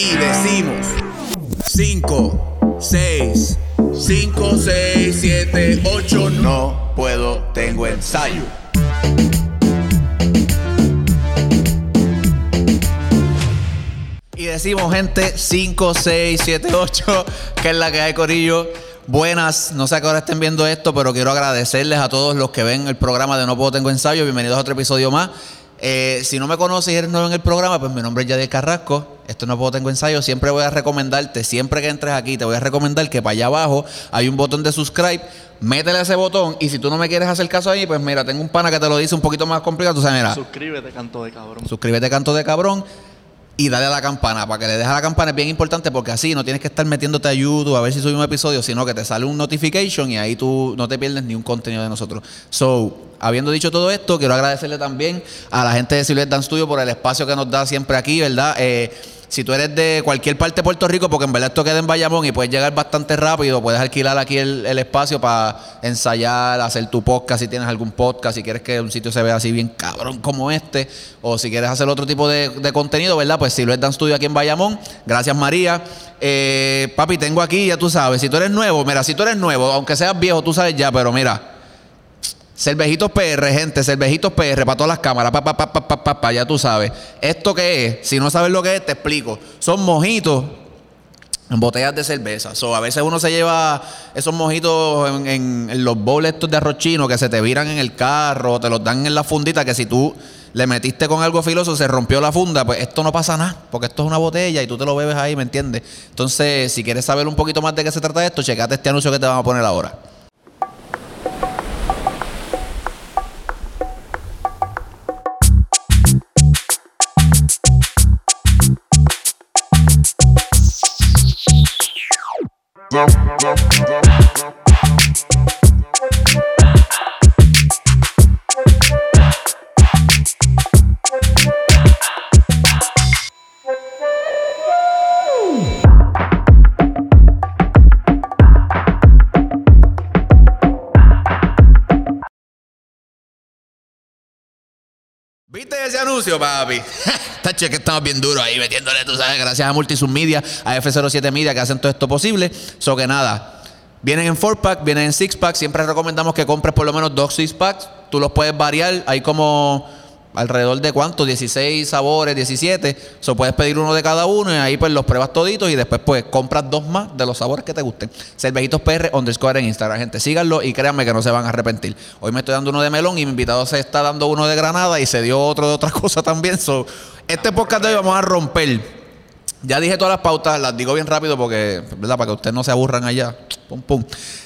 Y decimos 5, 6, 5, 6, 7, 8, no puedo, tengo ensayo. Y decimos, gente, 5, 6, 7, 8, que es la que hay, Corillo. Buenas, no sé a qué hora estén viendo esto, pero quiero agradecerles a todos los que ven el programa de No Puedo Tengo Ensayo. Bienvenidos a otro episodio más. Eh, si no me conoces y eres nuevo en el programa, pues mi nombre es Yadier Carrasco. Esto no puedo tengo ensayo. Siempre voy a recomendarte, siempre que entres aquí, te voy a recomendar que para allá abajo hay un botón de subscribe. Métele a ese botón y si tú no me quieres hacer caso ahí, pues mira, tengo un pana que te lo dice un poquito más complicado. Tú sabes, mira, Suscríbete, canto de cabrón. suscríbete, canto de cabrón. Y dale a la campana, para que le dejes a la campana es bien importante porque así no tienes que estar metiéndote a YouTube a ver si subimos un episodio, sino que te sale un notification y ahí tú no te pierdes ni un contenido de nosotros. So, habiendo dicho todo esto, quiero agradecerle también a la gente de Silver Dance Studio por el espacio que nos da siempre aquí, ¿verdad? Eh, si tú eres de cualquier parte de Puerto Rico, porque en verdad esto queda en Bayamón y puedes llegar bastante rápido, puedes alquilar aquí el, espacio para ensayar, hacer tu podcast si tienes algún podcast, si quieres que un sitio se vea así bien cabrón como este, o si quieres hacer otro tipo de, de contenido, ¿verdad? Pues Silver Dance Studio aquí en Bayamón. Gracias María. Eh, papi, tengo aquí, ya tú sabes, si tú eres nuevo, mira, si tú eres nuevo, aunque seas viejo, tú sabes ya, pero mira. Cervejitos PR, gente, cervejitos PR para todas las cámaras, pa, pa, pa, pa, pa, pa, pa, ya tú sabes. ¿Esto qué es? Si no sabes lo que es, te explico. Son mojitos en botellas de cerveza. So, a veces uno se lleva esos mojitos en, los bowls estos de arroz chino que se te viran en el carro, te los dan en la fundita que si tú le metiste con algo filoso, se rompió la funda, pues esto no pasa nada, porque esto es una botella y tú te lo bebes ahí, ¿me entiendes? Entonces, si quieres saber un poquito más de qué se trata esto, checate este anuncio que te vamos a poner ahora. down, down, down. ¿Viste ese anuncio, papi? Tacho, que estamos bien duros ahí metiéndole, tú sabes, gracias a Multisub Media, a F07 Media que hacen todo esto posible. So que nada, vienen en 4-pack, vienen en 6-pack. Siempre recomendamos que compres por lo menos dos 6-packs. Tú los puedes variar. Hay como alrededor de cuánto, 16 sabores, 17. So puedes pedir uno de cada uno y ahí pues los pruebas toditos y después pues compras dos más de los sabores que te gusten. Cervejitos PR underscore en Instagram, gente. Síganlo y créanme que no se van a arrepentir. Hoy me estoy dando uno de melón y mi invitado se está dando uno de granada y se dio otro de otra cosa también. So, este podcast de hoy vamos a romper. Ya dije todas las pautas, las digo bien rápido porque, ¿verdad? Para que ustedes no se aburran allá. Pum, pum.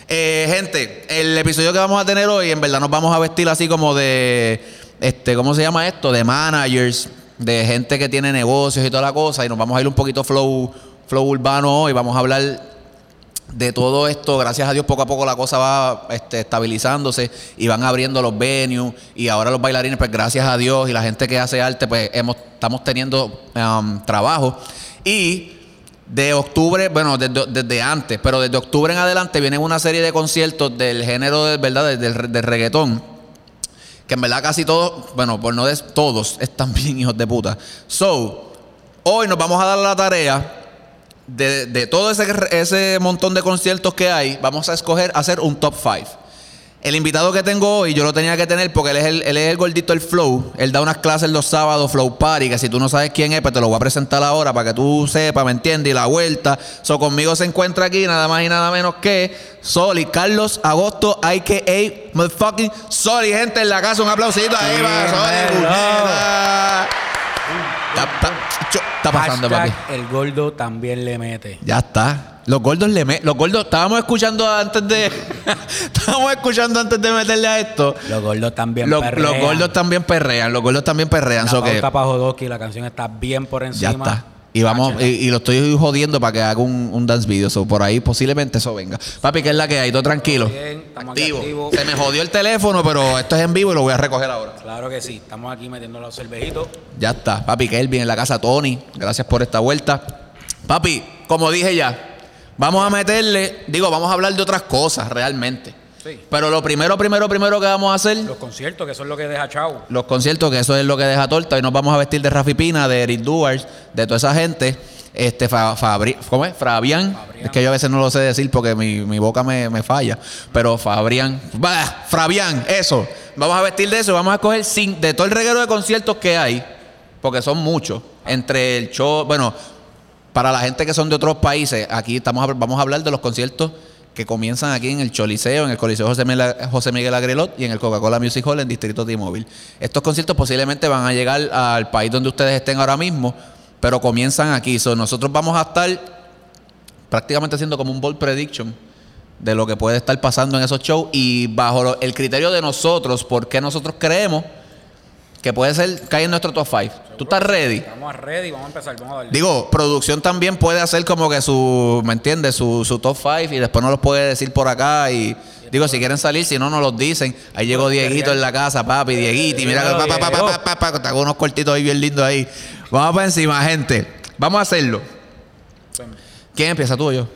Eh, gente, el episodio que vamos a tener hoy, en verdad nos vamos a vestir así como de, este, ¿cómo se llama esto? De managers, de gente que tiene negocios y toda la cosa. Y nos vamos a ir un poquito flow, flow urbano hoy. Vamos a hablar de todo esto, gracias a Dios, poco a poco la cosa va este, estabilizándose y van abriendo los venues y ahora los bailarines, pues gracias a Dios y la gente que hace arte, pues hemos, estamos teniendo um, trabajo. Y de octubre, bueno, desde, desde antes, pero desde octubre en adelante vienen una serie de conciertos del género, de, ¿verdad?, del, del, reggaetón que en verdad casi todos, bueno, por no decir todos, están bien hijos de puta. So, hoy nos vamos a dar la tarea de, de todo ese, ese montón de conciertos que hay, vamos a escoger hacer un top 5. El invitado que tengo hoy, yo lo tenía que tener porque él es el, él es el gordito del Flow. Él da unas clases los sábados, Flow Party, que si tú no sabes quién es, pues te lo voy a presentar ahora para que tú sepas, ¿me entiendes? Y la vuelta. So, conmigo se encuentra aquí nada más y nada menos que Soli, Carlos Agosto, a.k.a. Motherfucking Soli. Gente en la casa, un aplausito ahí para Soli. Está, está- está pasando, papi. Hashtag el gordo también le mete. Ya está. Los gordos le me- los gordos estábamos escuchando antes de estábamos escuchando antes de meterle a esto. Los gordos también Los, perrean. los gordos también perrean, los gordos también perrean, so que pauta pa' Jodorowsky, la canción está bien por ya encima. está. Y vamos y, y lo estoy jodiendo para que haga un, un dance video, so, por ahí posiblemente eso venga. Papi, que es la que hay, todo tranquilo. Bien, Activo. activos. Se me jodió el teléfono, pero esto es en vivo y lo voy a recoger ahora. Claro que sí. Estamos aquí metiendo los cervejitos. Ya está. Papi Kelvin en la casa Tony. Gracias por esta vuelta. Papi, como dije ya, vamos a meterle, digo, vamos a hablar de otras cosas realmente. Sí. Pero lo primero, primero, primero que vamos a hacer, Los conciertos, que son lo que deja Chau. los conciertos, que eso es lo que deja torta. Y nos vamos a vestir de Rafi Pina, de Eric Duars, de toda esa gente. Este, Fa- Fabri- ¿cómo es? Fabián. Fabrián. Es que yo a veces no lo sé decir porque mi, mi boca me, me falla. Pero Fabrián. Bah, Fabián, eso. Vamos a vestir de eso. Vamos a coger cin- de todo el reguero de conciertos que hay, porque son muchos. Entre el show, bueno, para la gente que son de otros países, aquí estamos vamos a hablar de los conciertos que comienzan aquí en el Choliseo, en el Coliseo José Miguel, José Miguel Agrelot y en el Coca-Cola Music Hall en Distrito T-Mobile. Estos conciertos posiblemente van a llegar al país donde ustedes estén ahora mismo, pero comienzan aquí. So, nosotros vamos a estar prácticamente haciendo como un bold prediction de lo que puede estar pasando en esos shows y bajo el criterio de nosotros, por qué nosotros creemos que puede ser caer en nuestro top 5. ¿Tú estás ready? Vamos a ready, vamos a empezar, vamos a darle. Digo, producción también puede hacer como que su, ¿me entiendes? Su, su top 5 y después no los puede decir por acá y digo, si quieren salir, si no, no los dicen. Ahí llegó Dieguito en la casa, papi, Dieguito, y mira, Dímelo, pa, pa, pa, pa, pa, unos cortitos ahí bien lindos ahí. Vamos para encima, gente. Vamos a hacerlo. Pues, ¿Quién empieza tú o yo?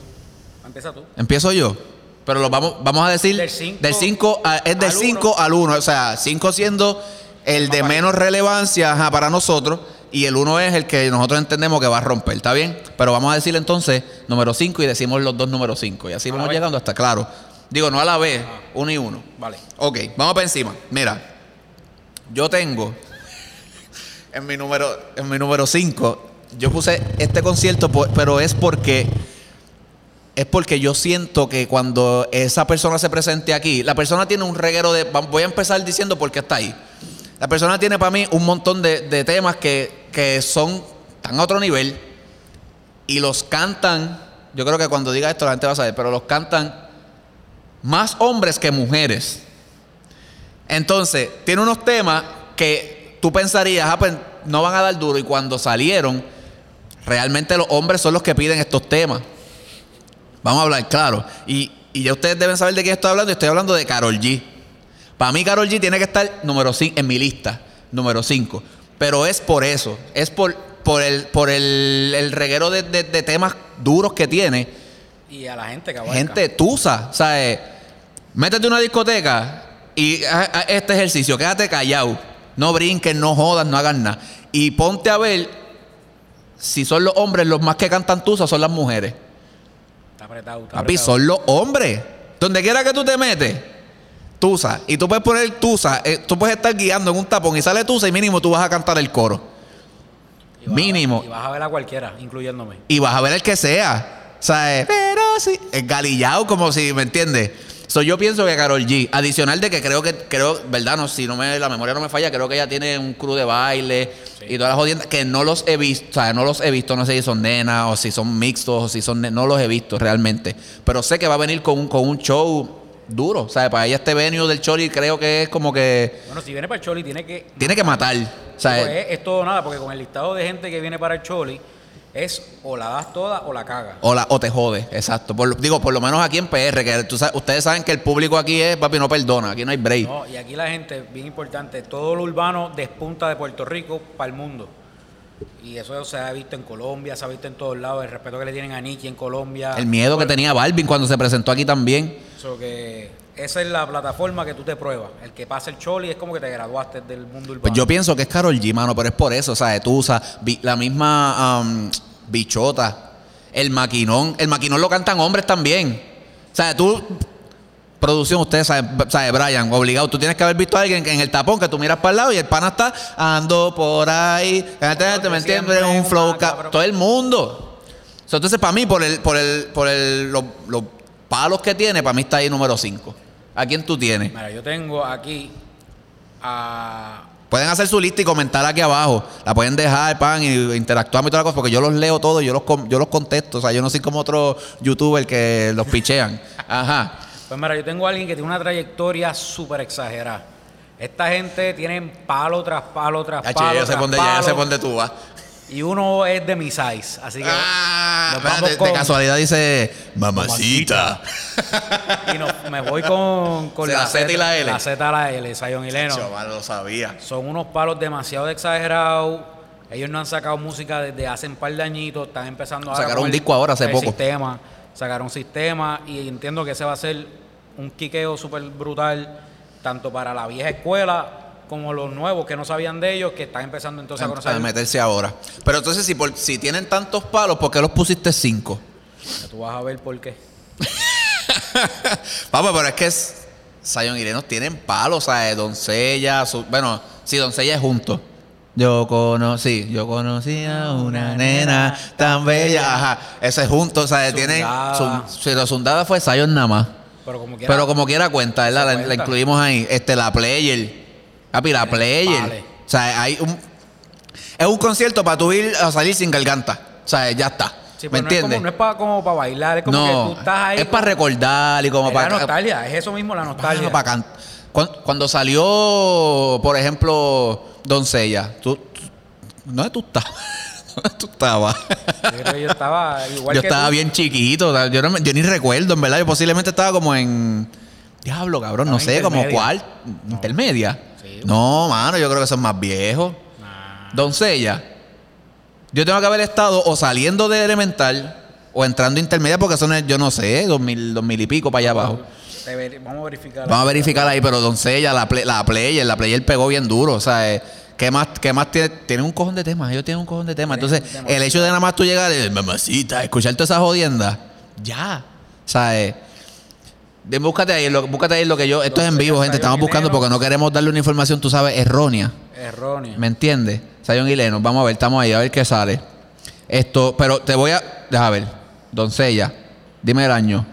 Empieza tú. Empiezo yo. Pero lo vamos, vamos a decir Del cinco del 5 es del al 5 al 1. O sea, 5 siendo el de menos relevancia ajá, para nosotros. Y el 1 es el que nosotros entendemos que va a romper, ¿está bien? Pero vamos a decir entonces número 5 y decimos los dos números 5. Y así A vamos llegando hasta claro. Digo, no a la vez, uno y uno. Vale. Ok, vamos para encima. Mira, yo tengo en mi número en mi número 5, yo puse este concierto, pero es porque es porque yo siento que cuando esa persona se presente aquí, la persona tiene un reguero de. Voy a empezar diciendo por qué está ahí. La persona tiene para mí un montón de, temas que, que son tan a otro nivel y los cantan. Yo creo que cuando diga esto la gente va a saber, pero los cantan más hombres que mujeres. Entonces, tiene unos temas que tú pensarías, ah, pues no van a dar duro. Y cuando salieron, realmente los hombres son los que piden estos temas. Vamos a hablar claro. Y, y ya ustedes deben saber de qué estoy hablando. Estoy hablando de Carol G. Para mí, Carol G tiene que estar número 5 en mi lista, número 5. Pero es por eso. Es por, por el, por el, el reguero de, de- de temas duros que tiene. Y a la gente que abarca. Gente tusa. ¿Sabes? Métete a una discoteca y haz haz este ejercicio. Quédate callado. No brinques, no jodas, no hagas nada. Y ponte a ver si son los hombres los más que cantan tusa son las mujeres. Está apretado, está Papi, son los hombres. Donde quiera que tú te metes, Tusa. Y tú puedes poner Tusa. eh, tú puedes estar guiando en un tapón y sale Tusa y mínimo tú vas a cantar el coro. Y vas a- mínimo. Y vas a ver a cualquiera, incluyéndome. Y vas a ver el que sea. O sea, eh, pero sí. Es galillado como si, ¿me entiendes? So, yo pienso que Carol G, adicional de que creo que, creo, verdad, no, si no me, la memoria no me falla, creo que ella tiene un crew de baile y todas las jodiendas, que no los he visto, o sea, no los he visto, no sé si son nenas o si son mixtos o si son, no los he visto realmente. Pero sé que va a venir con un, con un show duro, o sea, para ella este venue del Chori creo que es como que Bueno, si viene para el Choli, tiene que. tiene que matar, o sea, Pues es, es todo nada, porque con el listado de gente que viene para el Choli, es o la das toda o la cagas. O, la- o te jode, exacto. Por digo, por lo menos aquí en PR, que tú ustedes saben que el público aquí es, papi, no perdona, aquí no hay break. No, y aquí la gente, bien importante, todo lo urbano despunta de Puerto Rico para el mundo. Y eso se ha visto en Colombia, se ha visto en todos lados, el respeto que le tienen a Nicky en Colombia. El miedo que tenía Balvin cuando se presentó aquí también. So que esa es la plataforma que tú te pruebas. El que pasa el Choli es como que te graduaste del mundo urbano. Pues yo pienso que es Carol G, mano, pero es por eso, o sea, Tusa, Vi- la misma Bichota, el Maquinón. El Maquinón lo cantan hombres también. O sea, tú, producción, ustedes saben, sabe, Brian, obligado, tú tienes que haber visto a alguien que en el tapón que tú miras para el lado y el pana está ando por ahí, ¿me entiendes? Un flow, ca- todo el mundo. Entonces, para mí, por el, por el, por el, los, los palos que tiene, para mí está ahí número 5. ¿A quién tú tienes? Mira, yo tengo aquí a. Pueden hacer su lista y comentar aquí abajo. La pueden dejar, pan, y interactuar y toda la cosa, porque yo los leo todos, yo los, com- yo los contesto. O sea, yo no soy como otro youtuber que los pichean. Ajá. Pues mira, yo tengo a alguien que tiene una trayectoria súper exagerada. Esta gente tiene palo tras palo tras Ya, palo. che, ya tras dónde, ya palo, sé por dónde tú vas. Y uno es de mi size. Así que. Ah, nos espérate, vamos de, con- casualidad dice mamacita. Y no, me voy con, con la Z y la L. La Z y la L, Zion y Lennon. Chaval, lo sabía. Son unos palos demasiado exagerados. Ellos no han sacado música desde hace un par de añitos. Están empezando ahora Sacaron un disco ahora hace el poco. Sistema. Sacaron un sistema y entiendo que ese va a ser un quiqueo súper brutal, tanto para la vieja escuela como los nuevos que no sabían de ellos, que están empezando entonces a A conocer. meterse ahora. Pero entonces, si, por- si tienen tantos palos, ¿por qué los pusiste cinco? Ya Tú vas a ver por qué. Vamos, pero es que es, Zion y tienen palos, ¿sabes? Doncella, su- bueno, sí, Doncella es junto. Yo conocí, yo conocí a una nena tan bella. Ajá, ese es junto. Tienen. Zundada. su- Si la zundada fue Zion nada más. Pero como quiera. Pero como quiera cuenta, ¿verdad? La, incluimos ahí. Este, la player. Papi, la player. vale. O sea, hay un. Es un concierto para tú ir a salir sin garganta. O sea, ya está. Sí, ¿Me pero no es entiendes? No es, para, como para bailar, es como No, que tú estás ahí. es para recordar y como es para. la nostalgia, es eso mismo, la nostalgia. Bueno, para can- Cuan- Cuando salió, por ejemplo, Doncella, tú, tú- ¿dónde tú estabas? ¿Dónde tú estabas? Yo creo que yo estaba igual yo que estaba tú. bien chiquito, yo, no yo ni recuerdo, en verdad. Yo posiblemente estaba como en. Diablo, cabrón, no sé, como cuál. ¿Intermedia? Sí. No, mano, yo creo que son más viejos. Nah. Doncella. Yo tengo que haber estado o saliendo de elemental o entrando intermedia porque son, el- yo no sé, dos mil, dos mil y pico para allá abajo. Vamos a verificar. Vamos a verificar ahí, pero Doncella, la, play- la player, la player pegó bien duro. O sea, eh, ¿qué más, qué más tiene? Tienen un cojón de temas, ellos tienen un cojón de temas. Entonces, tema. el hecho de nada más tú llegar y mamacita, escuchar toda esa jodienda, ya. O sea, eh, búscate ahí, lo, búscate ahí lo que yo. Esto es en vivo, gente. Estamos buscando porque no queremos darle una información, tú sabes, errónea. Erróneo. ¿Me entiendes? Y Lennox, vamos a ver, estamos ahí, a ver qué sale. Esto, pero te voy a. Deja ver. Doncella, dime el año.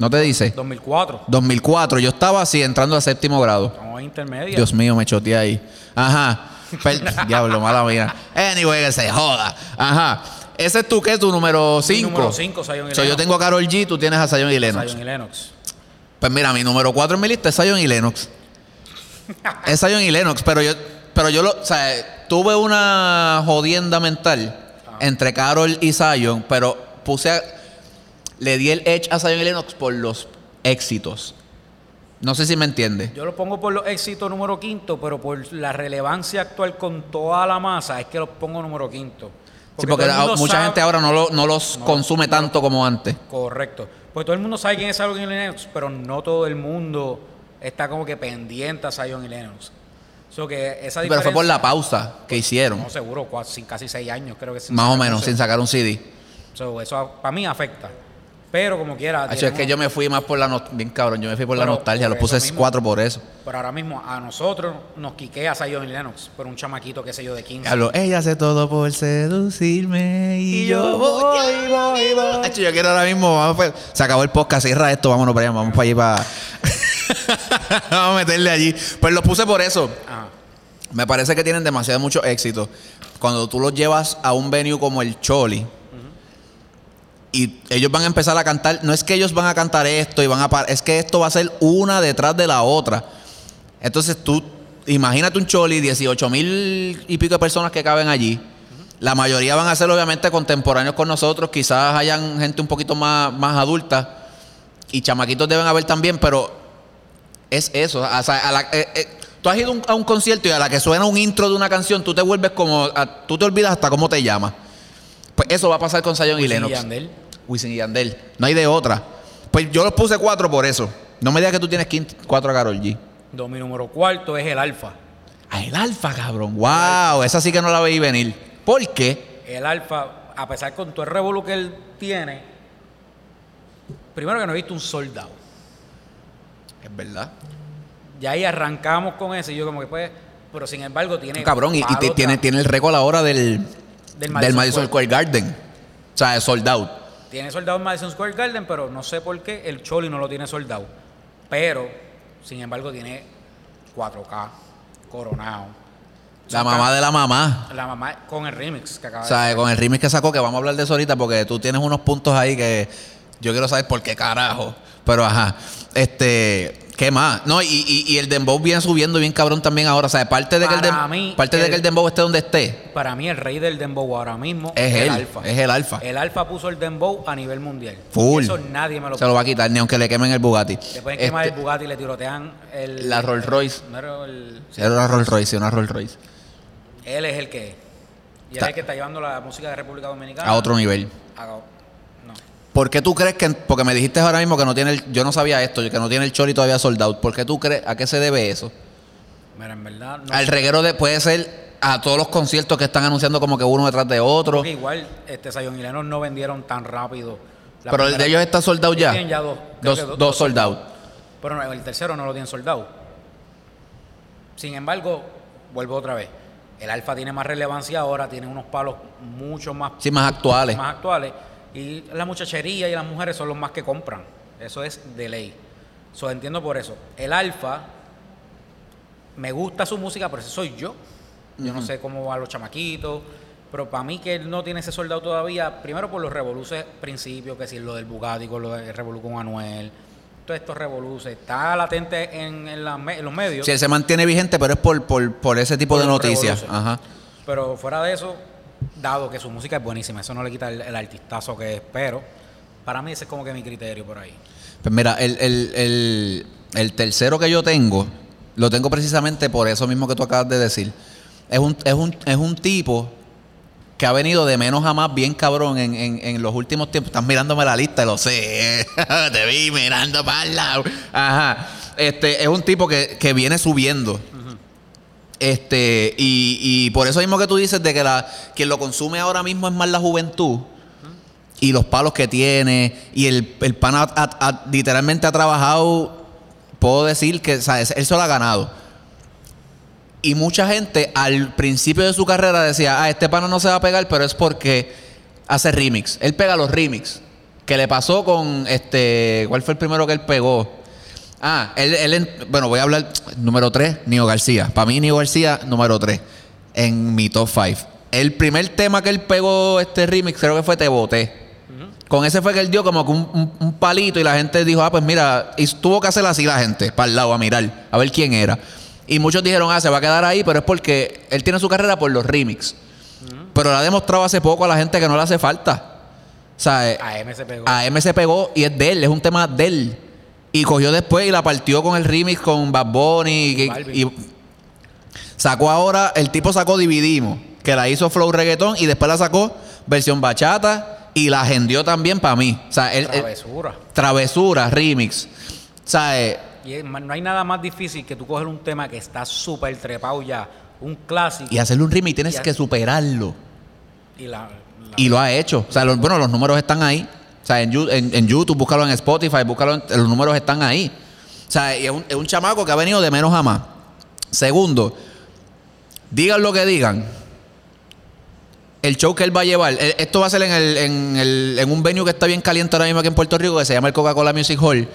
¿No te dice? 2004. 2004, yo estaba así entrando a séptimo grado. En intermedia. Dios mío, me choteé ahí. Ajá. Diablo, mala mía. Anyway, que se joda. Ajá. Ese es tu, ¿qué? Tu número 5. número cinco, Zion y So, yo Lennox. tengo a Carol G, tú tienes a Zion y Lennox. Zion y Lennox. Pues mira, mi número 4 en mi lista es Zion y Lennox. es Zion y Lennox, pero yo, pero yo lo, o sea, tuve una jodienda mental entre Carol y Zion, pero puse a- le di el edge a Zion y Lennox por los éxitos. No sé si me entiende. Yo lo pongo por los éxitos número quinto, pero por la relevancia actual con toda la masa es que los pongo número quinto. Sí, porque mucha sabe- gente ahora no, lo- no los consume tanto como antes. Correcto. Porque todo el mundo sabe quién es Zion y Lennox, pero no todo el mundo está como que pendiente a Zion y Lennox. So que esa Pero fue por la pausa que hicieron. No, seguro, sin- casi seis años creo que sin Más o menos, sin sacar un CD. So, eso para mí afecta. Pero como quiera. Hacho, es tenemos- que yo me fui más por la nostalgia. Bien cabrón, yo me fui por la Pero nostalgia. por Lo puse mismo. cuatro por eso. Pero ahora mismo a nosotros nos quiquea Zion Lennox por un chamaquito, qué sé yo, de 15. Diablo, ella hace todo por seducirme y, yo voy, voy, voy. Hacho, yo quiero ahora mismo, vamos pues, se acabó el podcast, cierra esto, vámonos para allá, vamos para allí para... vamos a meterle allí. Pues lo puse por eso. Ajá. Me parece que tienen demasiado mucho éxito. Cuando tú los llevas a un venue como el Choli y ellos van a empezar a cantar, no es que ellos van a cantar esto y van a es que esto va a ser una detrás de la otra. Entonces tú, imagínate un Choli, 18 mil y pico de personas que caben allí. La mayoría van a ser obviamente contemporáneos con nosotros, quizás hayan gente un poquito más, más adulta y chamaquitos deben haber también, pero es eso. O sea, a la- eh, eh, tú has ido a un- a un concierto y a la que suena un intro de una canción, tú te vuelves como. a- tú te olvidas hasta cómo te llamas. Pues eso va a pasar con Zion y Wisin Lennox. Yandel. Wisin y Yandel. No hay de otra. Pues yo los puse cuatro por eso. No me digas que tú tienes cuatro a Karol G. Do- Mi número cuarto es el Alfa. Ah, el Alfa, cabrón. Wow, esa sí que no la veí venir. ¿Por qué? El Alfa, a pesar con todo el revolú que él tiene, primero que no he visto un soldado. Es verdad. Y ahí arrancamos con eso y yo como que pues, pero sin embargo tiene... Cabrón, y, y tiene, tiene el récord ahora del, Del del Madison Madison, Square Garden. O sea, de sold out. Tiene soldado en Madison Square Garden, pero no sé por qué el Choli no lo tiene soldado. Pero, sin embargo, tiene 4K, coronado. La mamá de la mamá. La mamá con el remix que acaba O de sea, con el remix que sacó, que vamos a hablar de eso ahorita, porque tú tienes unos puntos ahí que yo quiero saber por qué carajo. Pero ajá, este, ¿qué más? No, y, y- y el Dembow viene subiendo bien cabrón también ahora. O sea, parte de que el, dem- mí, parte de que el Dembow esté donde esté, Para mí el rey del dembow ahora mismo es el. Alfa. Es el alfa. El Alfa puso el dembow a nivel mundial. Full. Eso nadie me lo Se lo va a quitar, ni aunque le quemen el Bugatti. Le pueden quemar Este, el Bugatti y le tirotean el... La Rolls Royce. No era el- Era una Rolls Royce, una Rolls Royce. él es el que... Y él es el que está llevando la música de República Dominicana. A otro nivel. a-. ¿Por qué tú crees que.? Porque me dijiste ahora mismo que no tiene el. Yo no sabía esto, que no tiene el Choli todavía soldado. ¿Por qué tú crees.? ¿A qué se debe eso? Mira, en verdad. No Al reguero de. Puede ser a todos los conciertos que están anunciando como que uno detrás de otro. Porque igual, este Zion y Lennon no vendieron tan rápido. La Pero el de ellos está soldado ya. Tienen ya dos. Dos, que dos soldados. Pero no, el tercero no lo tienen soldado. Sin embargo, vuelvo otra vez. El alfa tiene más relevancia ahora, tiene unos palos mucho más, Sí, más actuales. más actuales. Y la muchachería y las mujeres son los más que compran. Eso es de ley. So, entiendo por eso. El alfa, me gusta su música, pero ese soy yo. Yo no sé cómo van los chamaquitos. Pero para mí que él no tiene ese soldado todavía, primero por los revoluces principios, que si lo del Bugatti, con lo del revolú con Anuel, todos estos revoluces, está latente en, en la me- en los medios. Sí, él se mantiene vigente, pero es por, por, por ese tipo Por de noticias. Ajá. Pero fuera de eso, dado que su música es buenísima, eso no le quita el, artistazo que es, pero para mí ese es como que mi criterio por ahí. Pues mira, el, el, el, el tercero que yo tengo, lo tengo precisamente por eso mismo que tú acabas de decir. Es un, es un, es un tipo que ha venido de menos a más bien cabrón en, en, en los últimos tiempos. Estás mirándome la lista, lo sé. Te vi mirando para el lado. Ajá. Este, es un tipo que, que viene subiendo. Este, y, y por eso mismo que tú dices de que la, quien lo consume ahora mismo es más la juventud y los palos que tiene y el, el ha- literalmente ha trabajado, puedo decir que o sea, él lo ha ganado. Y mucha gente al principio de su carrera decía, ah, este pana no se va a pegar, pero es porque hace remix. Él pega los remix. Que le pasó con este, ¿cuál fue el primero que él pegó? Ah, él, él en- bueno, voy a hablar número 3, Nio García. Para mí Nio García número 3 en mi top 5. El primer tema que él pegó este remix creo que fue Te Boté. Con ese fue que él dio como que un, un- un palito y la gente dijo, ah, pues mira, y tuvo que hacer así la gente, para el lado, a mirar, a ver quién era. Y muchos dijeron, ah, se va a quedar ahí, pero es porque él tiene su carrera por los remix. Pero lo ha demostrado hace poco a la gente que no le hace falta. O sea, eh, A M se pegó. a M se pegó y es de él, es un tema de él. Y cogió después y la partió con el remix con Bad Bunny. y- sacó ahora, el tipo sacó Dividimos, que la hizo Flow Reggaeton y después la sacó versión bachata y la agendió también para mí. O sea, él- él- Travesura. Travesura, remix. O sea, eh, Y no hay nada más difícil que tú coger un tema que está súper trepado ya, un clásico, y hacerle un remix tienes Y que superarlo. y la, la- Y lo ha hecho. O sea, los- bueno, los números están ahí. O sea, en, en- en YouTube, búscalo en Spotify, búscalo en- los números están ahí. O sea, es un, es un chamaco que ha venido de menos a más. Segundo, digan lo que digan. El show que él va a llevar, eh, esto va a ser en, el, en, el- en un venue que está bien caliente ahora mismo aquí en Puerto Rico, que se llama el Coca-Cola Music Hall.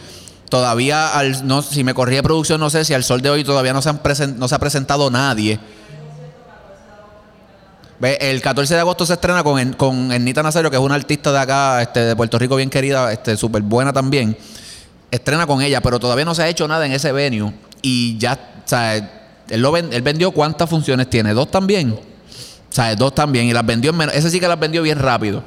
Todavía, no, si me corría producción, no sé si al sol de hoy todavía no se, han presen- no se ha presentado nadie. El 14 de agosto se estrena con, En- con Ernita Nazario, que es una artista de acá, este, de Puerto Rico, bien querida, este, súper buena también. Estrena con ella, pero todavía no se ha hecho nada en ese venue. Y ya, o sea, él, lo él vendió cuántas funciones tiene, dos también. O sea, dos también. Y las vendió en menos. Ese sí que las vendió bien rápido.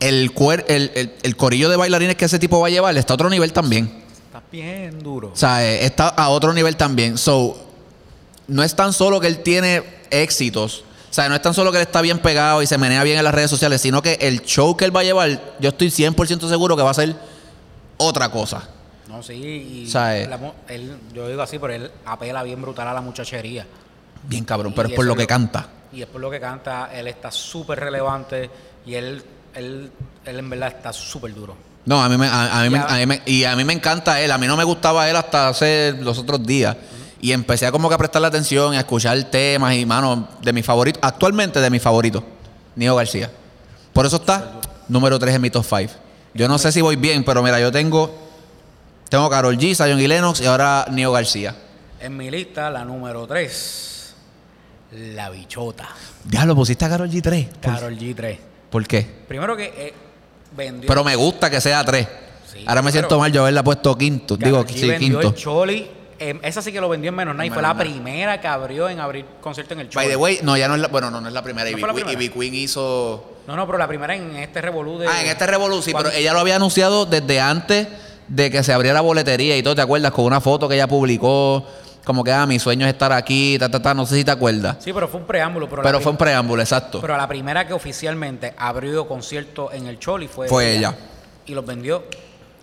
El, cuer- el, el- el corillo de bailarines que ese tipo va a llevar está a otro nivel también. está bien duro. O sea, eh, está a otro nivel también. So, no es tan solo que él tiene éxitos. O sea, no es tan solo que él está bien pegado y se menea bien en las redes sociales, sino que el show que él va a llevar, yo estoy 100% seguro que va a ser otra cosa. No, sí, y O sea, eh. la él, yo digo así, pero él apela bien brutal a la muchachería. Bien cabrón, Y pero es por lo que lo- canta. Y es por lo que canta, él está súper relevante y él, él, él en verdad está súper duro. No, a mí, me, a, a mí me- a mí me- y a mí me encanta él. A mí no me gustaba él hasta hace los otros días. Y empecé a como que a prestarle atención y a escuchar temas y, mano, de mi favorito, actualmente de mi favorito, Nio García. Por eso está número 3 en mi top 5. Yo no sé si voy bien, pero mira, yo tengo, tengo Carol G, Zion y Lennox y ahora Nio García. En mi lista, la número 3, La Bichota. Ya lo pusiste a Carol G 3. ¿Por, Carol G3. por qué? Primero que eh, vendió. Pero me gusta que sea 3. Sí, ahora me siento mal yo haberla puesto quinto. Digo, G sí, vendió quinto. el Choli. Eh, esa sí que lo vendió en menos En fue la primera que abrió en abrir concierto en el Choli. By the way, no, ya no es la, bueno, no, no es la primera. ¿No Ivy la Queen- primera? Ivy Queen hizo... No, no, pero la primera en este revolú de. Ah, en este Revolu, sí, pero ella lo había anunciado desde antes de que se abriera boletería y todo, ¿te acuerdas? Con una foto que ella publicó Como que, ah, mi sueño es estar aquí, ta, ta, ta, no sé si te acuerdas. Sí, pero fue un preámbulo. Pero, Pero fue un preámbulo, exacto. Pero la primera que oficialmente abrió concierto en el Choli fue, Fue ella. Y los vendió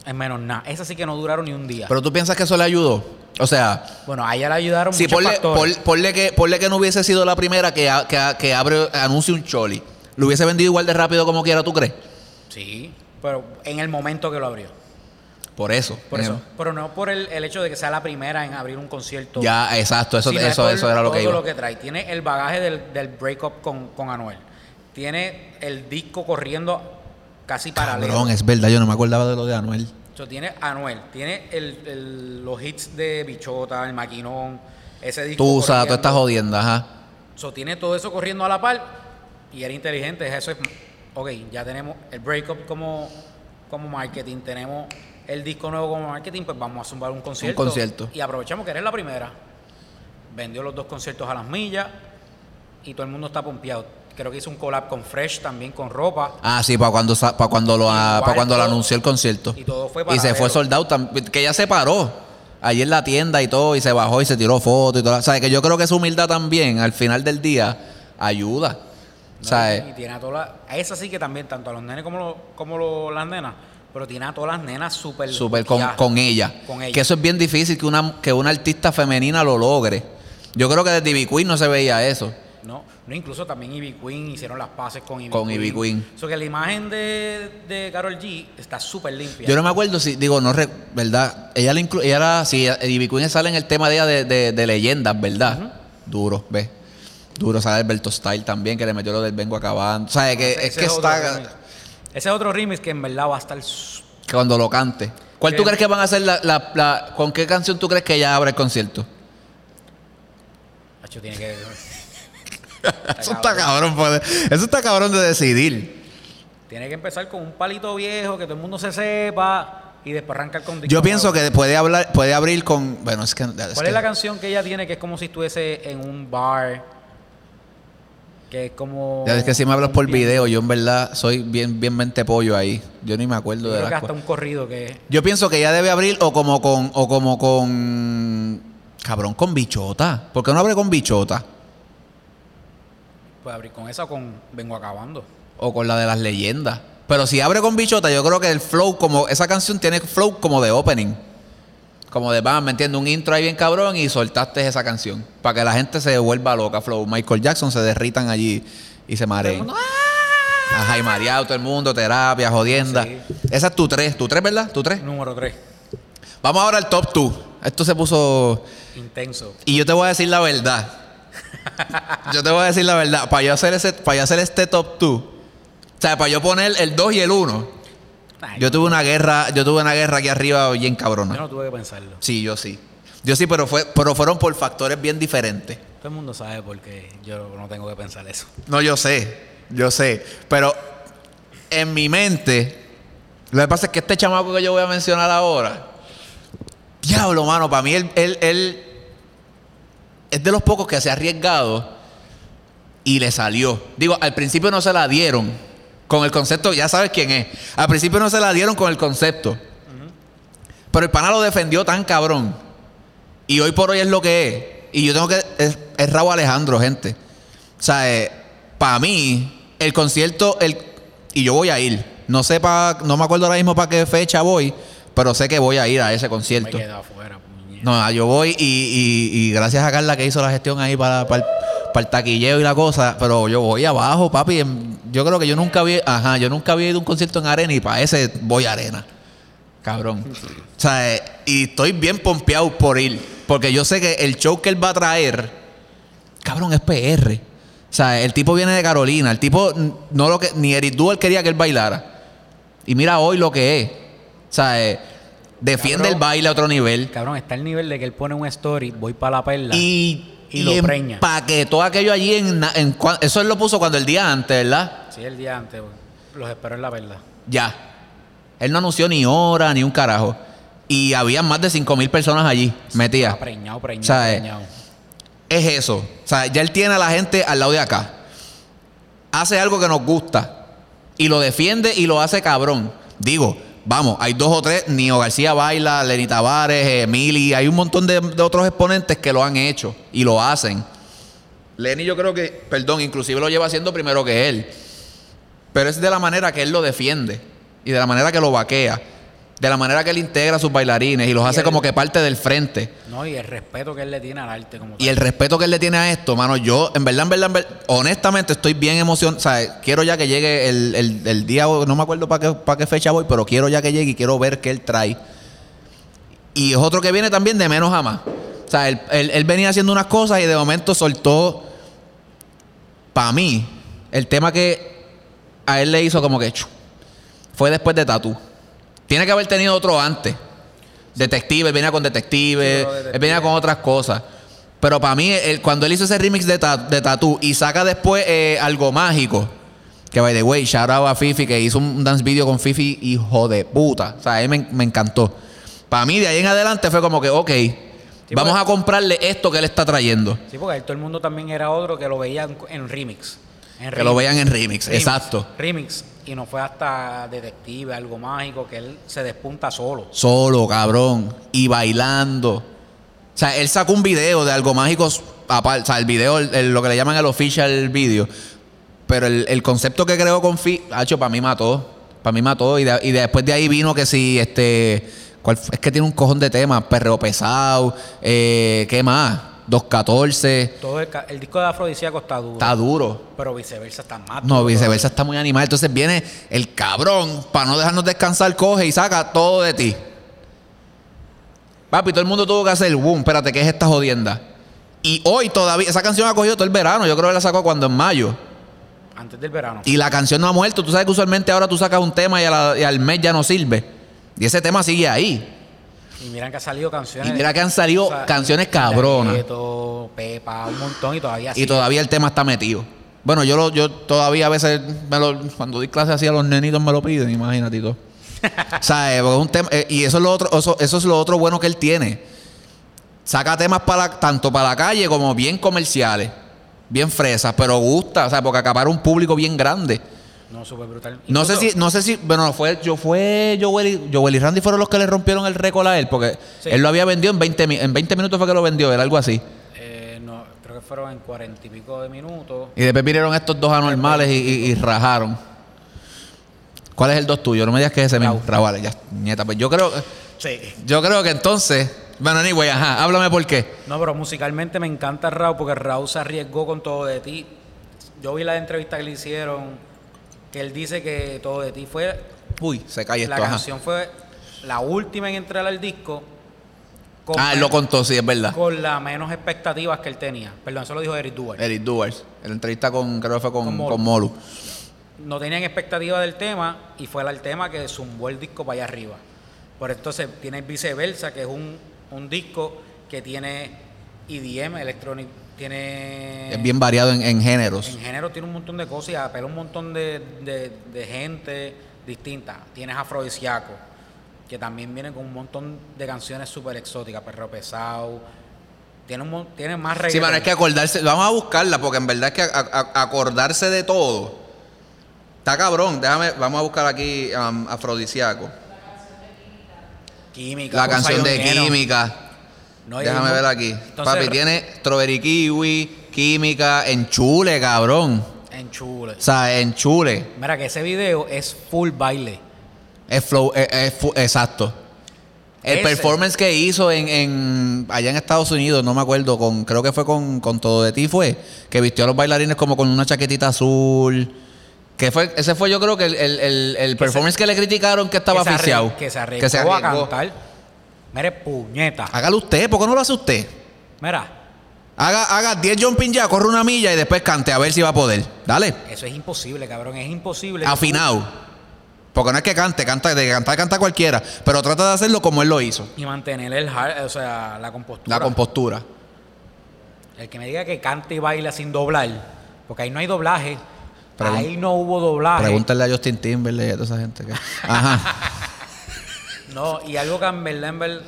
en menos nada. Esas sí que no duraron ni un día. Pero tú piensas que eso le ayudó. O sea, bueno, a ella le ayudaron si muchos ponle, factores. ponle que, ponle que no hubiese sido la primera que, a- que, a- que abre, anuncia un choli. ¿Lo hubiese vendido igual de rápido como quiera, tú crees? Sí, pero en el momento que lo abrió. Por eso. Por eso. Pero no por el, el hecho de que sea la primera en abrir un concierto. Ya, exacto. Eso, eso, por eso era lo que todo iba. lo que trae. Tiene el bagaje del, del breakup con, con Anuel. Tiene el disco corriendo casi paralelo. Cabrón, es verdad. Yo no me acordaba de lo de Anuel. So, tiene Anuel, tiene el, el- los hits de Bichota, el Maquinón, ese disco. Tú, sea, tú estás jodiendo, ajá. So, tiene todo eso corriendo a la par y era inteligente. Eso es, ok, ya tenemos el breakup como, como marketing, tenemos el disco nuevo como marketing, pues vamos a zumbar un concierto. concierto. Y aprovechamos que eres la primera. Vendió los dos conciertos a las millas y todo el mundo está pompeado. Creo que hizo un collab con Fresh también con ropa. Ah, sí, para cuando, para cuando, lo, para cuando lo anunció el concierto. y todo fue Y se fue soldado. Que ya se paró. Allí en la tienda y todo. Y se bajó y se tiró fotos y todo. O sea, que yo creo que esa humildad también, al final del día, ayuda. O sea, Y tiene a todas las. Esa sí que también, tanto a los nenes como, lo- como lo- las nenas, pero tiene a todas las nenas súper. súper con, con ella. Con ella. Que eso es bien difícil que una, que una artista femenina lo logre. Yo creo que desde Ivy Queen no se veía eso. No, no, incluso también Ivy Queen hicieron las paces con Ivy Con Queen. Ivy Queen. So que la imagen de, de Carol G está súper limpia. Yo no me acuerdo si, digo, no, re- ¿verdad? Ella, le inclu ella era, sí, Ivy Queen sale en el tema de ella de, de- de leyendas, ¿verdad? Duro, ¿ves? Duro, sale Alberto Style también, que le metió lo del vengo acabando. O sea, que, Ese- es que está, remix. Ese es otro remix que en verdad va a estar. que cuando lo cante. ¿Cuál tú Que- crees que van a hacer la, la- la- con qué canción tú crees que ella abre el concierto? Hacho, tiene que. Eso está cabrón, eso está cabrón de decidir. Tiene que empezar con un palito viejo, que todo el mundo se sepa, y después arrancar con. Yo pienso que puede hablar, puede abrir con. Bueno, es que. ¿Cuál que- es la canción que ella tiene que es como si estuviese en un bar? Que es como. Ya es que si me hablas por bien- video, yo en verdad soy bien, bien mente pollo ahí. Yo ni me acuerdo Yo de creo que hasta un corrido que. Yo pienso que ella debe abrir o como con. O como con. Cabrón, con bichota. ¿Por qué no abre con bichota? Puede abrir con esa o con Vengo Acabando. O con la de las leyendas. Pero si abre con bichota, yo creo que el flow, como. Esa canción tiene flow como de opening. Como de, van, ¿me entiendes? Un intro ahí bien cabrón y soltaste esa canción. Para que la gente se vuelva loca, flow. Michael Jackson se derritan allí y se mareen. Ajá, y mareado todo el mundo, terapia, jodienda. Sí. Esa es tu tres, tu tres, ¿verdad? Tu tres. Número 3. Vamos ahora al top two. Esto se puso. Intenso. Y yo te voy a decir la verdad. Yo te voy a decir la verdad. Para yo hacer ese, para yo hacer este top two. O sea, para yo poner el 2 y el 1. Ay, Yo tuve una guerra, yo tuve una guerra aquí arriba bien cabrona. yo no tuve que pensarlo. Sí, yo sí. Yo sí, pero fue, pero fueron por factores bien diferentes. Todo el mundo sabe porque yo no tengo que pensar eso. No, yo sé, yo sé. Pero en mi mente, lo que pasa es que este chamaco que yo voy a mencionar ahora, diablo, mano, para mí él, él, él es de los pocos que se ha arriesgado y le salió. Digo, al principio no se la dieron con el concepto, ya sabes quién es. Al principio no se la dieron con el concepto. Pero el pana lo defendió tan cabrón. Y hoy por hoy es lo que es. Y yo tengo que. Es, Raúl Alejandro, gente. O sea, para mí, el concierto. El, y yo voy a ir. No sé pa- no me acuerdo ahora mismo para qué fecha voy. Pero sé que voy a ir a ese Me concierto. quedo afuera. No, yo voy y, y- y gracias a Carla que hizo la gestión ahí para, para, el, para el taquilleo y la cosa, pero yo voy abajo, papi. Yo creo que yo nunca había, ajá, yo nunca había ido a un concierto en arena y para ese voy a arena. Cabrón. O sea, eh, y estoy bien pompeado por ir, porque yo sé que el show que él va a traer, cabrón, es PR. O sea, el tipo viene de Carolina, el tipo no lo que ni Eric Duel quería que él bailara. Y mira hoy lo que es. O sea, eh, defiende Cabrón. el baile a otro nivel. Cabrón, está el nivel de que él pone un story, voy para la perla. Y, Y lo preña. empaquetó aquello allí en, en eso él lo puso cuando el día antes, ¿verdad? Sí, el día antes, los espero en la perla. Ya. Él no anunció ni hora ni un carajo. Y había más de 5 mil personas allí metidas. Está preñado, preñado, O sea, preñado. Es eso. O sea, ya él tiene a la gente al lado de acá. Hace algo que nos gusta. Y lo defiende y lo hace cabrón. Digo, Vamos, hay dos o tres, Nio García baila, Lenny Tavares, eh, Mili, hay un montón de, de otros exponentes que lo han hecho y lo hacen. Lenny yo creo que, perdón, inclusive lo lleva haciendo primero que él. Pero es de la manera que él lo defiende y de la manera que lo vaquea, de la manera que él integra a sus bailarines y los Y hace como que parte del frente. No, y el respeto que él le tiene al arte como Y el respeto que él le tiene a esto, mano, yo, en verdad, en verdad, en verdad, honestamente estoy bien emocionado. O sea, quiero ya que llegue el, el- el día, no me acuerdo para qué, para qué fecha voy, pero quiero ya que llegue y quiero ver qué él trae. Y es otro que viene también de menos a más. O sea, él, él- él venía haciendo unas cosas y de momento soltó, para mí, el tema que a él le hizo como que fue después de Tatu. Tiene que haber tenido otro antes. Detective, él venía con Detective, Sí, él venía con otras cosas. Pero para mí, él- cuando él hizo ese remix de, Ta- de Tattoo y saca después eh, algo mágico, que by the way, shout out a Fifi, que hizo un dance video con Fifi, hijo de puta. O sea, a él me, me encantó. Para mí, de ahí en adelante fue como que, ok, vamos a comprarle esto que él está trayendo. Sí, porque todo el mundo también era otro que lo veía en, en remix. Que lo vean en remix, exacto. Remix. Y no fue hasta Detective, algo mágico, que él se despunta solo. Solo, cabrón. Y bailando. O sea, él sacó un video de algo mágico. O sea, el video, lo que le llaman el official video. Pero el, el concepto que creó con Fi, hacho, para mí mató. Para mí mató. Y, de- y después de ahí vino que si, este. ¿cuál es que tiene un cojón de temas. Perreo pesado. Eh, ¿Qué más? 214. Todo el, disco de Afrodisíaco está duro. Está duro. Pero viceversa está más No, duro viceversa está muy animal. Entonces viene el cabrón, para no dejarnos descansar, coge y saca todo de ti. Papi, todo el mundo tuvo que hacer, boom, espérate, ¿qué es esta jodienda? Y hoy todavía, esa canción ha cogido todo el verano, yo creo que la sacó cuando en mayo. Antes del verano. Y la canción no ha muerto. Tú sabes que usualmente ahora tú sacas un tema y, la- y al mes ya no sirve. Y ese tema sigue ahí. Y miran que ha salido canciones. Y mira que han salido canciones cabronas. Pepa, un montón y todavía Y sigue. todavía el tema está metido. Bueno, yo lo, yo todavía a veces me lo- cuando doy clases así a los nenitos me lo piden, imagínate todo. ¿Sabes? Porque es un tema, eh, y eso es lo otro, eso, eso es lo otro bueno que él tiene. Saca temas para tanto para la calle como bien comerciales, bien fresas, pero gusta, o sea, porque acapara un público bien grande. No, súper brutal. No sé si, no sé si, bueno, fue, yo fue Joel y, Joel y Randy fueron los que le rompieron el récord a él, porque Sí. él lo había vendido en 20, mi- en 20 minutos fue que lo vendió, era algo así. Eh, no, creo que fueron en cuarenta y pico de minutos. Y después vinieron estos dos anormales y, y- y rajaron. ¿Cuál es el dos tuyo? No me digas que es ese mismo. Vale, ya, nieta. Pues yo creo, Sí. yo creo que entonces, bueno, anyway, ajá, háblame por qué. No, pero musicalmente me encanta Raúl porque Raúl se arriesgó con todo de ti. Yo vi la entrevista que le hicieron, que él dice que todo de ti fue. Uy, se cae la esto, ajá. canción fue la última en entrar al disco. Con, Ah, él lo contó, sí, es verdad. con las menos expectativas que él tenía. Perdón, eso lo dijo Eric Duarte. Eric Duars, en la entrevista con, creo que fue con, Con con Molu. Molu. no tenían expectativa del tema y fue el tema que zumbó el disco para allá arriba. Por entonces tiene viceversa, que es un, un disco que tiene EDM, electronic, tiene... Es bien variado en, en géneros. En género tiene un montón de cosas y apela un montón de, de- de gente distinta. Tienes Afrodisíaco, que también viene con un montón de canciones súper exóticas, Perro Pesado. Tiene, un, tiene más Sí, reggaetón. pero es que acordarse, vamos a buscarla, porque en verdad es que a- a- acordarse de todo. Está cabrón, déjame, vamos a buscar aquí um, afrodisíaco. Química, La canción de. Química. No, Déjame ver aquí. Entonces, Papi, tiene strawberry kiwi, química, enchule, cabrón. En chule. O sea, enchule. Mira que ese video es full baile. Es flow, es, es fu- exacto. El Ese. performance que hizo en, en- allá en Estados Unidos, no me acuerdo, con creo que fue con, con Todo de Ti fue, que vistió a los bailarines como con una chaquetita azul. Que fue, ese fue yo creo que el, el- el- el performance que le criticaron que estaba que se oficial. Que se arriesgó a cantar. Mire, puñeta. Hágalo usted, ¿por qué no lo hace usted? Mira, Haga, haga 10 jumping ya, corre una milla y después cante a ver si va a poder. Dale. eso es imposible, cabrón. Es imposible. Afinado. Porque no es que cante, canta, de cantar canta cualquiera. Pero trata de hacerlo como él lo hizo. Y mantener el hard- o sea, la compostura. La compostura. el que me diga que cante y baila sin doblar, porque ahí no hay doblaje. Pregun- ahí no hubo doblaje. Pregúntale a Justin Timberlake y a toda esa gente que. Ajá. No, y algo que en verdad, en verdad,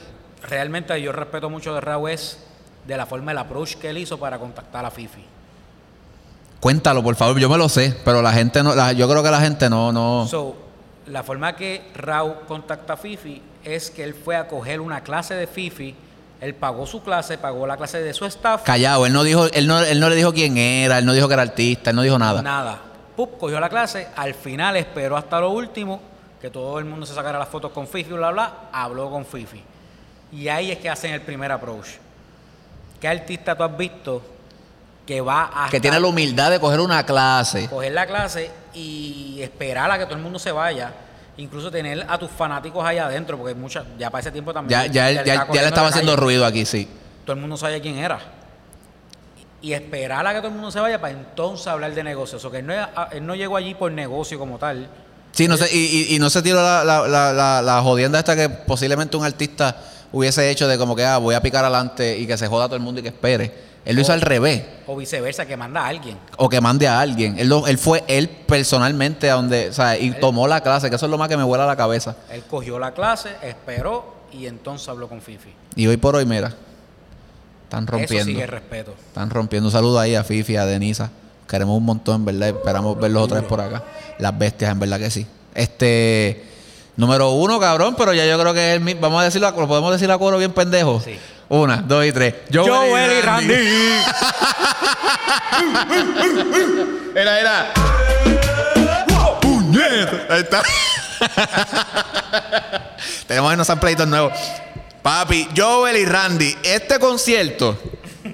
realmente yo respeto mucho de Raúl es de la forma del approach que él hizo para contactar a Fifi. Cuéntalo, por favor. Yo me lo sé, pero la gente no. la- yo creo que la gente no. no So, la forma que Raúl contacta a Fifi es que él fue a coger una clase de Fifi, él pagó su clase, pagó la clase de su staff. Callado, él no dijo, él no, él no le dijo quién era, él no dijo que era artista, él no dijo nada. Nada. Pup, cogió la clase, al final esperó hasta lo último, que todo el mundo se sacara las fotos con Fifi, bla, bla, habló con Fifi. Y ahí es que hacen el primer approach. ¿Qué artista tú has visto que va a Que tiene la humildad de coger una clase. coger la clase y esperar a que todo el mundo se vaya? Incluso tener a tus fanáticos ahí adentro, porque muchas, ya para ese tiempo también. Ya, ya, él- le ya, estaba ya le estaba haciendo ruido aquí, sí. Todo el mundo sabía quién era. Y esperar a que todo el mundo se vaya para entonces hablar de negocios. O que él no, él no llegó allí por negocio como tal. Sí, no sé, y, y- y no se tiró la, la, la, la, la jodienda esta que posiblemente un artista hubiese hecho de como que ah, voy a picar adelante y que se joda todo el mundo y que espere. Él lo hizo al revés. O viceversa, que manda a alguien. O que mande a alguien. Él, lo- él fue él personalmente a donde, o sea, y tomó la clase, que eso es lo más que me vuela la cabeza. Él cogió la clase, esperó y entonces habló con Fifi. Y hoy por hoy, mira, están Eso rompiendo. sigue respeto. Están rompiendo. Un saludo ahí a Fifi, a Denisa. Queremos un montón, en verdad. Esperamos verlos otra vez por acá. Las bestias, en verdad que sí. Este. Número uno, cabrón, pero ya yo creo que es el mismo. Vamos a decirlo, ¿lo podemos decir a coro bien pendejo? Sí. Una, dos y tres. Joel y Randy. Era, era. ¡Puñeta! Ahí está. Tenemos unos sampleitos nuevos. Papi, Joel y Randy, este concierto,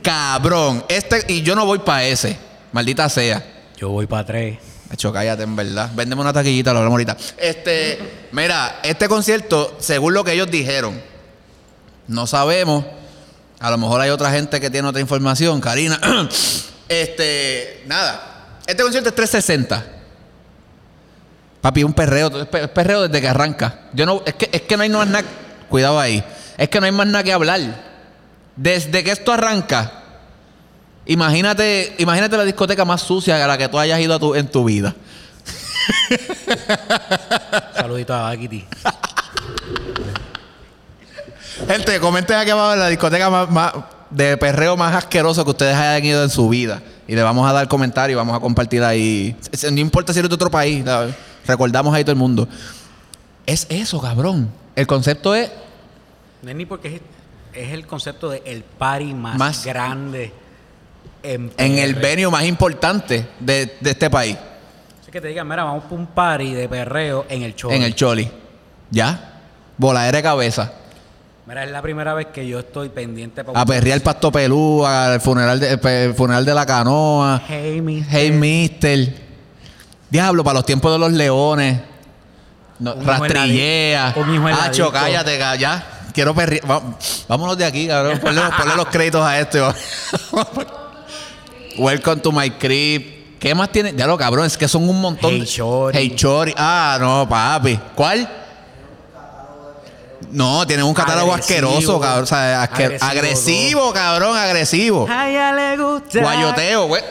cabrón, este, y yo no voy para ese, maldita sea. Yo voy para tres. Hecho, cállate, en verdad. Véndeme una taquillita, lo hablamos ahorita. Este, mira, este concierto, según lo que ellos dijeron, no sabemos. A lo mejor hay otra gente que tiene otra información. Karina. este, nada. Este concierto es 360. Papi, un perreo. Es pe- es perreo desde que arranca. Yo no, es que, es que no hay más nada. Cuidado ahí. Es que no hay más nada que hablar. Desde que esto arranca, imagínate, imagínate la discoteca más sucia a la que tú hayas ido a tu- en tu vida. Saludito a Kitty. Gente, comenten aquí abajo la discoteca más, más- de perreo más asqueroso que ustedes hayan ido en su vida. Y le vamos a dar comentarios y vamos a compartir ahí. No importa si eres de otro país, recordamos ahí todo el mundo. Es eso, cabrón. El concepto es No es ni porque es, es el concepto de el party más, Más- grande en, en el venue más importante de, de este país, Así que te digan, mira, vamos para un party de perreo en el show. en el Choli. ¿Ya? Voladera de cabeza. Mira, es la primera vez que yo estoy pendiente para A perrear el pasto pelú, al funeral de, el funeral de la canoa. Hey, mi. Hey, mister. Diablo, para los tiempos de los leones. No, Un rastrillea. un Hacho, cállate, ya. Quiero perrear. Vámonos de aquí, cabrón. Ponle, ponle los créditos a esto. Welcome to my crib. ¿Qué más tiene? Ya lo cabrón, es que son un montón. Hey, de- Chori. Hey, Chori. Ah, no, papi. ¿Cuál? No, tienen un catálogo Agresivo. asqueroso, cabrón. O sea, asque- Agresivo, agresivo, cabrón, agresivo. A ella le gusta. Guayoteo, güey.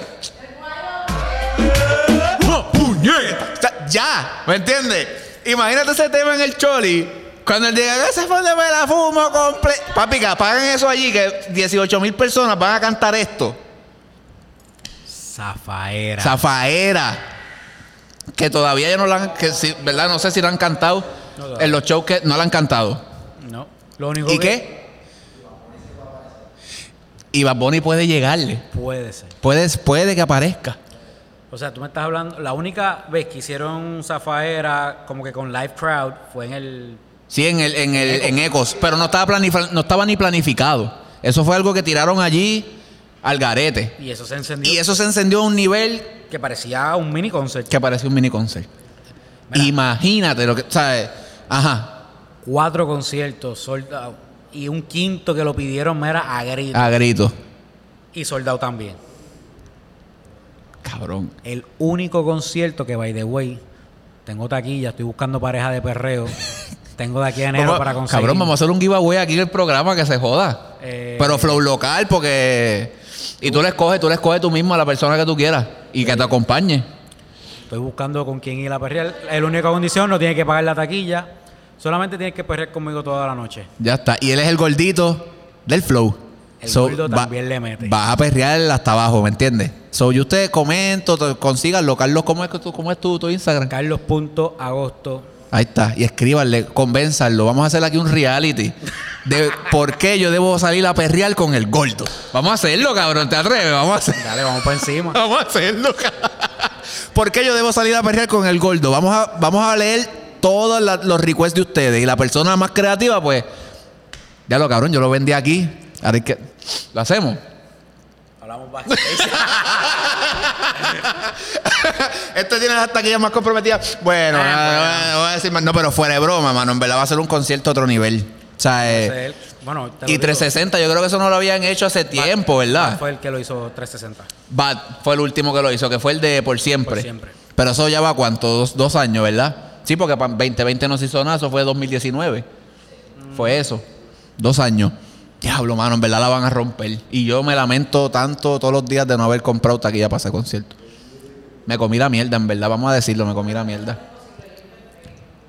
¡Oh, puñeta! Ya, ¿me entiendes? Imagínate ese tema en el Choli. Cuando él diga, ese fue me la fumo comple Papi, que apaguen eso allí, que 18 mil personas van a cantar esto. Zafaera. Zafaera. Que todavía ya no la han, que sí, ¿verdad? No sé si lo han cantado No, en los shows que no la han cantado. no. Lo único ¿Y que qué? Y Bad Bunny puede llegarle. puede ser. Puede, puede que aparezca. O sea, tú me estás hablando. La única vez que hicieron Zafaera como que con live crowd fue en el. Sí, en el, en el, en Ecos, pero no estaba no estaba ni planificado. Eso fue algo que tiraron allí al garete. Y eso se encendió. Y eso se encendió a un nivel Que parecía un mini concert. que parecía un mini concert. Mira. Imagínate lo que, ¿sabes? Ajá, Cuatro conciertos soldados. Y un quinto que lo pidieron, mera a grito. a grito. Y soldado también. Cabrón. El único concierto que, by the way, tengo taquilla, estoy buscando pareja de perreo. tengo de aquí a enero Vamos- para conseguir. cabrón, vamos a hacer un giveaway aquí en el programa que se joda. Eh, Pero flow local, porque. Y tú le escoges, tú le escoges tú mismo a la persona que tú quieras y que te acompañe. Estoy buscando con quién ir a perrear. Es la única condición, no tiene que pagar la taquilla. Solamente tienes que perrear conmigo toda la noche. Ya está. Y él es el gordito del flow. El gordo también le mete. Vas a perrear hasta abajo, ¿me entiendes? So, yo ustedes comento, consíganlo. Carlos, ¿cómo es, tú, cómo es tu, tu Instagram? Carlos.agosto Ahí está. Y escríbanle, convénzanlo. Vamos a hacer aquí un reality de por qué yo debo salir a perrear con el gordo. Vamos a hacerlo, cabrón. ¿Te atreves? Vamos a hacerlo. Dale, vamos para encima. Vamos a hacerlo. cabrón. ¿Por qué yo debo salir a perrear con el gordo? Vamos a, vamos a leer todos la- los requests de ustedes. Y la persona más creativa, pues. Ya lo cabrón, yo lo vendí aquí. Ahora que. ¿Lo hacemos? Hablamos backstage. este tiene las taquillas más comprometidas. Bueno, Ah, bueno. voy a decir más. No, pero fuera de broma, mano. En verdad va a ser un concierto a otro nivel. O sea, eh, bueno, y digo. 360, yo creo que eso no lo habían hecho hace tiempo, ¿verdad? Fue el que lo hizo 360. Bad fue el último que lo hizo, que fue el de Por Siempre. Por Siempre. Pero eso ya va cuánto, dos, dos años, ¿verdad? Sí, porque para 2020 no se hizo nada, eso fue 2019. Fue eso. Dos años. Diablo, mano, en verdad la van a romper. Y yo me lamento tanto todos los días de no haber comprado taquilla para ese concierto. Me comí la mierda, en verdad, vamos a decirlo, me comí la mierda.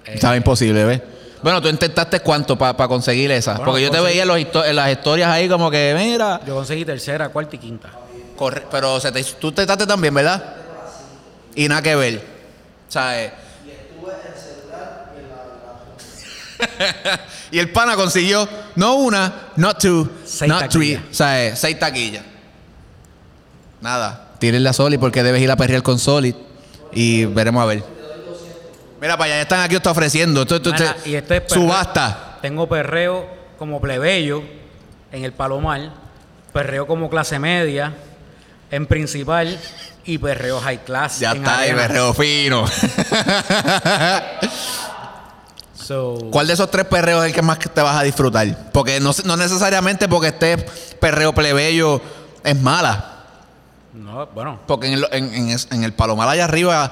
Eh, Estaba imposible, ¿ves? Bueno, tú intentaste cuánto para conseguir esa. Bueno, porque yo te veía en, los histo- en las historias ahí como que, mira, Yo conseguí tercera, cuarta y quinta. Corre- pero se te- tú te trataste también, ¿verdad? Y nada que ver. O sea, eh. y el pana consiguió no una, not two, Seis not three. O sea, eh, seis taquillas. Nada. Tírenle a Solid porque debes ir a perrear con Solid. Y veremos a ver. Mira, para allá ya están aquí, está ofreciendo. Esto, esto- Mira, y esto es perreo. subasta. Tengo perreo como plebeyo en el Palomar, perreo como clase media en principal y perreo high class. Ya en está, arena. perreo fino. So, ¿Cuál de esos tres perreos es el que más te vas a disfrutar? Porque no, no necesariamente porque esté perreo plebeyo es mala. No, bueno, Porque en el, en, en el palomar allá arriba.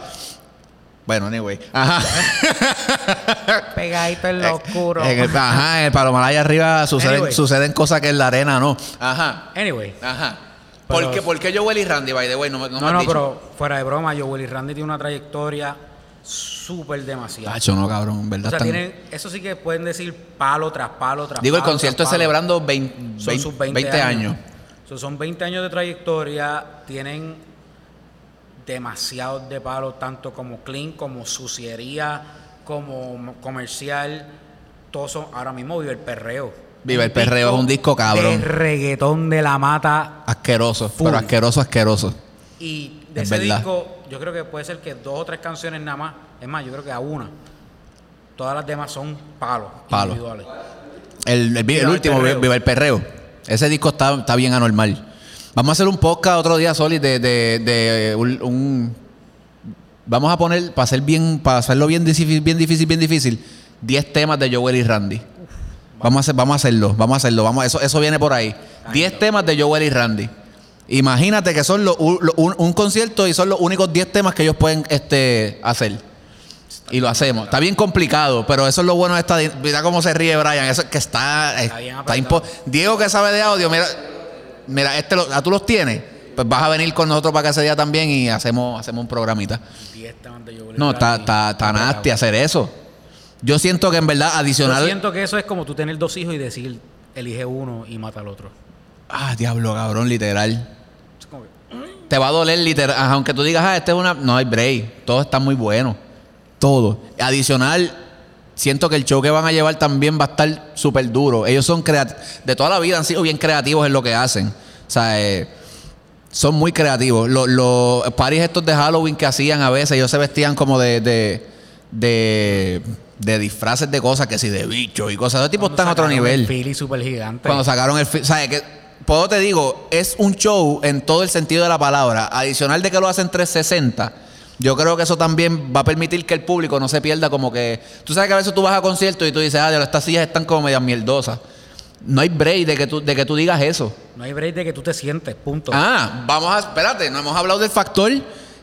Bueno, anyway. Ajá. pegadito en lo oscuro. En el, ajá, en el palomar allá arriba suceden, Anyway. suceden cosas que en la arena no. Ajá. Anyway, Ajá. Pero- ¿Por qué, ¿Por qué Joel y Randy, by the way? No, me- no, no, me has no, dicho. pero fuera de broma, yo Willy Randy tiene una trayectoria súper demasiado. Tacho, no, cabrón. En verdad O sea, están- tienen, eso sí que pueden decir palo tras palo tras Digo, el concierto es palo. celebrando 20, Son sus 20, 20 años. So, son 20 años de trayectoria, tienen demasiados de palos, tanto como clean, como suciería, como comercial. Todos son, ahora mismo vive el perreo. Vive el Perreo es un disco cabrón. De reggaetón de la mata. Asqueroso. Full. Pero asqueroso, asqueroso. Y de Es ese verdad. disco, yo creo que puede ser que dos o tres canciones nada más. Es más, yo creo que a una. Todas las demás son palos Palos. individuales. El, el- el Viva el último. Viva el Perreo. Ese disco está, está bien anormal. Vamos a hacer un podcast otro día, Solid, de, de, de un, un- Vamos a poner, para hacer bien, para hacerlo bien difícil, bien difícil, bien difícil, 10 temas de Joel y Randy. Vamos a hacer, vamos a hacerlo, vamos a hacerlo, vamos, eso, eso viene por ahí. 10 temas de Joel y Randy. Imagínate que son los un, un concierto y son los únicos 10 temas que ellos pueden este, hacer. Y lo hacemos. Está bien complicado, pero eso es lo bueno de esta. Mira cómo se ríe Brian. Eso es que está. Está bien está impo- Diego que sabe de audio, mira. Mira, este lo- ah, tú los tienes. Pues vas a venir con nosotros para que ese día también y hacemos, hacemos un programita. 10 temas de Joel y No, está, está, está nasty hacer eso. Yo siento que en verdad Yo adicional. siento que eso es como tú tener dos hijos y decir, elige uno y mata al otro. Ah, diablo, cabrón, literal. Te va a doler literal. Aunque tú digas, ah, este es una. No hay break. Todo está muy bueno. Todo. Adicional, siento que el show que van a llevar también va a estar súper duro. Ellos son. De toda la vida han sido bien creativos en lo que hacen. O sea, eh, son muy creativos. Los, los parties estos de Halloween que hacían a veces, ellos se vestían como de. de de, de disfraces de cosas que si de bichos y cosas. Esos tipos están a otro nivel. El super gigante. Cuando sacaron el... fi- ¿Sabes qué? Puedo te digo, es un show en todo el sentido de la palabra. Adicional de que lo hacen 360, yo creo que eso también va a permitir que el público no se pierda como que... Tú sabes que a veces tú vas a conciertos y tú dices, ah, Dios, estas sillas están como medias mierdosas. No hay break de que tú, de que tú digas eso. No hay break de que tú te sientes, punto. Ah, vamos a... Espérate, no hemos hablado del factor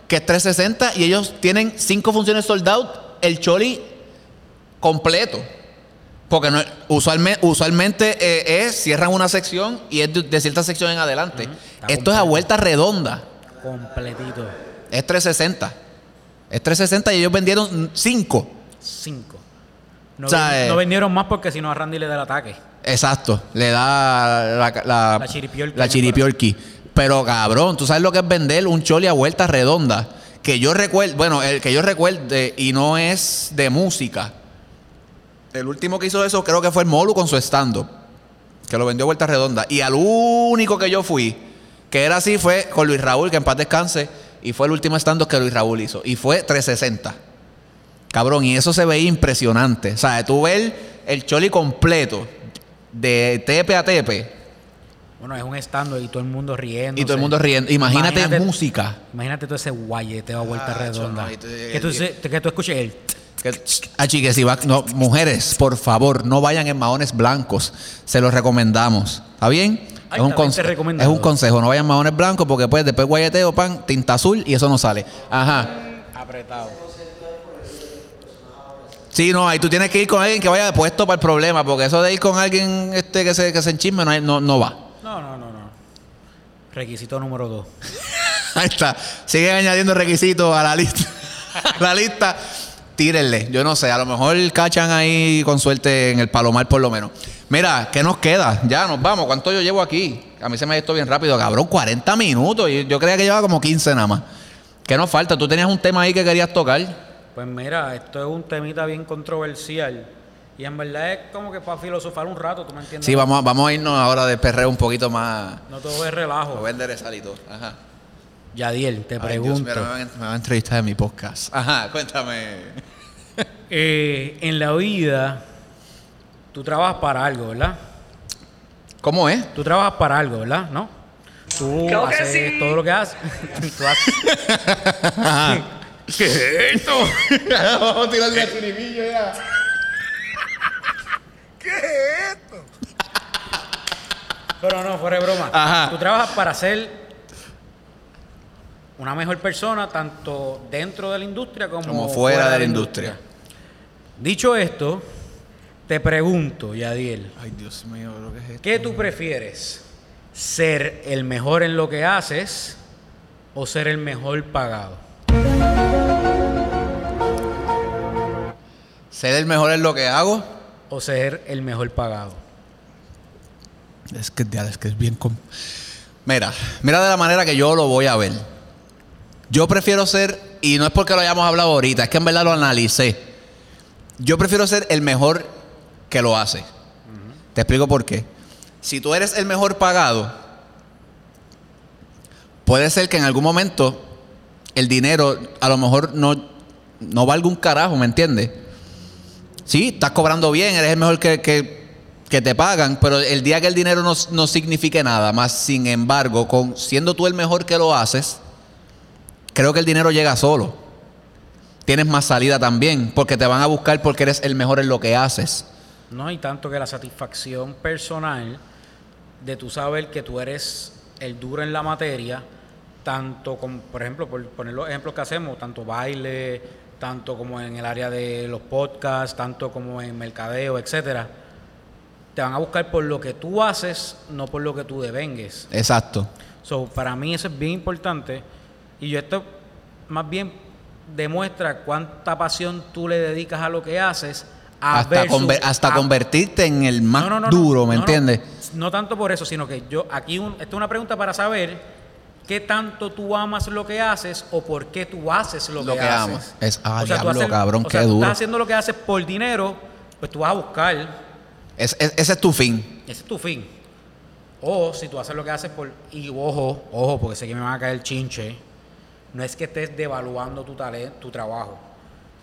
que es 360 y ellos tienen cinco funciones sold out, el choli completo. Porque no, usualmente, usualmente eh, es, cierran una sección y es de, de cierta sección en adelante. Esto es a vuelta redonda. Completito. Es 360. Es 360 y ellos vendieron 5. Cinco. No, O sea, ven- eh, no vendieron más porque si no a Randy le da el ataque. Exacto. Le da la, la, La chiripiorqui. la chiripiorqui. Pero cabrón, tú sabes lo que es vender un choli a vuelta redonda. que yo recuerdo, bueno, el que yo recuerde y no es de música. El último que hizo eso creo que fue el Molu con su stand que lo vendió a Vuelta Redonda. Y al único que yo fui, que era así, fue con Luis Raúl, que en paz descanse, y fue el último stand que Luis Raúl hizo. Y fue 360. Cabrón, y eso se veía impresionante. O sea, tú ves el choli completo, de tepe a tepe. Bueno, es un stand y todo el mundo riendo. Y todo el mundo riendo. Imagínate, música. Imagínate todo ese guayeteo a vuelta redonda. que, tú, que tú escuches el... Que, si va, no, mujeres, por favor, no vayan en maones blancos. Se los recomendamos. ¿Está bien? Es, un es un consejo. No vayan maones blancos porque pues después guayeteo, pan, tinta azul y eso no sale. Ajá. Apretado. Sí, no, ahí tú tienes que ir con alguien que vaya puesto para el problema, porque eso de ir con alguien este que se, que se enchisme no, no, va. No, no, no, no. Requisito número dos. ahí está. Siguen añadiendo requisitos a la lista. a la lista. Tírenle. Yo no sé, a lo mejor cachan ahí con suerte en el palomar por lo menos. Mira, ¿qué nos queda? Ya nos vamos. ¿Cuánto yo llevo aquí? A mí se me ha visto bien rápido, cabrón. 40 minutos. Yo creía que llevaba como 15 nada más. ¿Qué nos falta? ¿Tú tenías un tema ahí que querías tocar? Pues mira, esto es un temita bien controversial. Y en verdad es como que para filosofar un rato, ¿tú me entiendes? Sí, vamos, vamos a irnos ahora de perreo un poquito más. No todo es relajo. Voy a enderezar y todo. Ajá. Yadiel, te pregunto. me, va a, entrevistar en mi podcast. Ajá, cuéntame. Eh, en la vida, tú trabajas para algo, ¿verdad? ¿Cómo es? Tú trabajas para algo, ¿verdad? ¿No? Tú haces todo lo que haces. tú haces. ¿Qué es esto? Vamos a tirarle a chiribillo ya. ¿Qué es esto? Pero no, fuera de broma. Ajá. Tú trabajas para ser una mejor persona, tanto dentro de la industria como, fuera, de la industria. Dicho esto, te pregunto, Yadiel. Ay, Dios mío, lo que es esto. ¿Qué tú prefieres? ¿Ser el mejor en lo que haces o ser el mejor pagado? ¿Ser el mejor en lo que hago? ¿O ser el mejor pagado? Es que, es que es bien... Mira, mira de la manera que yo lo voy a ver. Yo prefiero ser, y no es porque lo hayamos hablado ahorita, es que en verdad lo analicé. Yo prefiero ser el mejor que lo hace. Te explico por qué. Si tú eres el mejor pagado, puede ser que en algún momento el dinero a lo mejor no, no valga un carajo, ¿me entiendes? Sí, estás cobrando bien, eres el mejor que, te pagan, pero el día que el dinero no, signifique nada, más sin embargo, con, siendo tú el mejor que lo haces, creo que el dinero llega solo. Tienes más salida también, porque te van a buscar porque eres el mejor en lo que haces. No hay tanto que la satisfacción personal de tú saber que tú eres el duro en la materia, tanto como, por ejemplo, por poner los ejemplos que hacemos, tanto baile, tanto como en el área de los podcasts, tanto como en mercadeo, etcétera, te van a buscar por lo que tú haces, no por lo que tú devengues. Exacto. So, para mí eso es bien importante y yo esto más bien demuestra cuánta pasión tú le dedicas a lo que haces. Hasta, hasta convertirte en el más duro, ¿me entiendes? No, tanto por eso, sino que yo aquí un, esto es una pregunta para saber qué tanto tú amas lo que haces o por qué tú haces lo, que, Amas. Es, ah, diablo, cabrón, qué duro. Tú estás haciendo lo que haces por dinero, pues tú vas a buscar. ese es tu fin. Ese es tu fin. O si tú haces lo que haces por. Y ojo, ojo, porque sé que me van a caer el chinche. No es que estés devaluando tu talento, tu trabajo.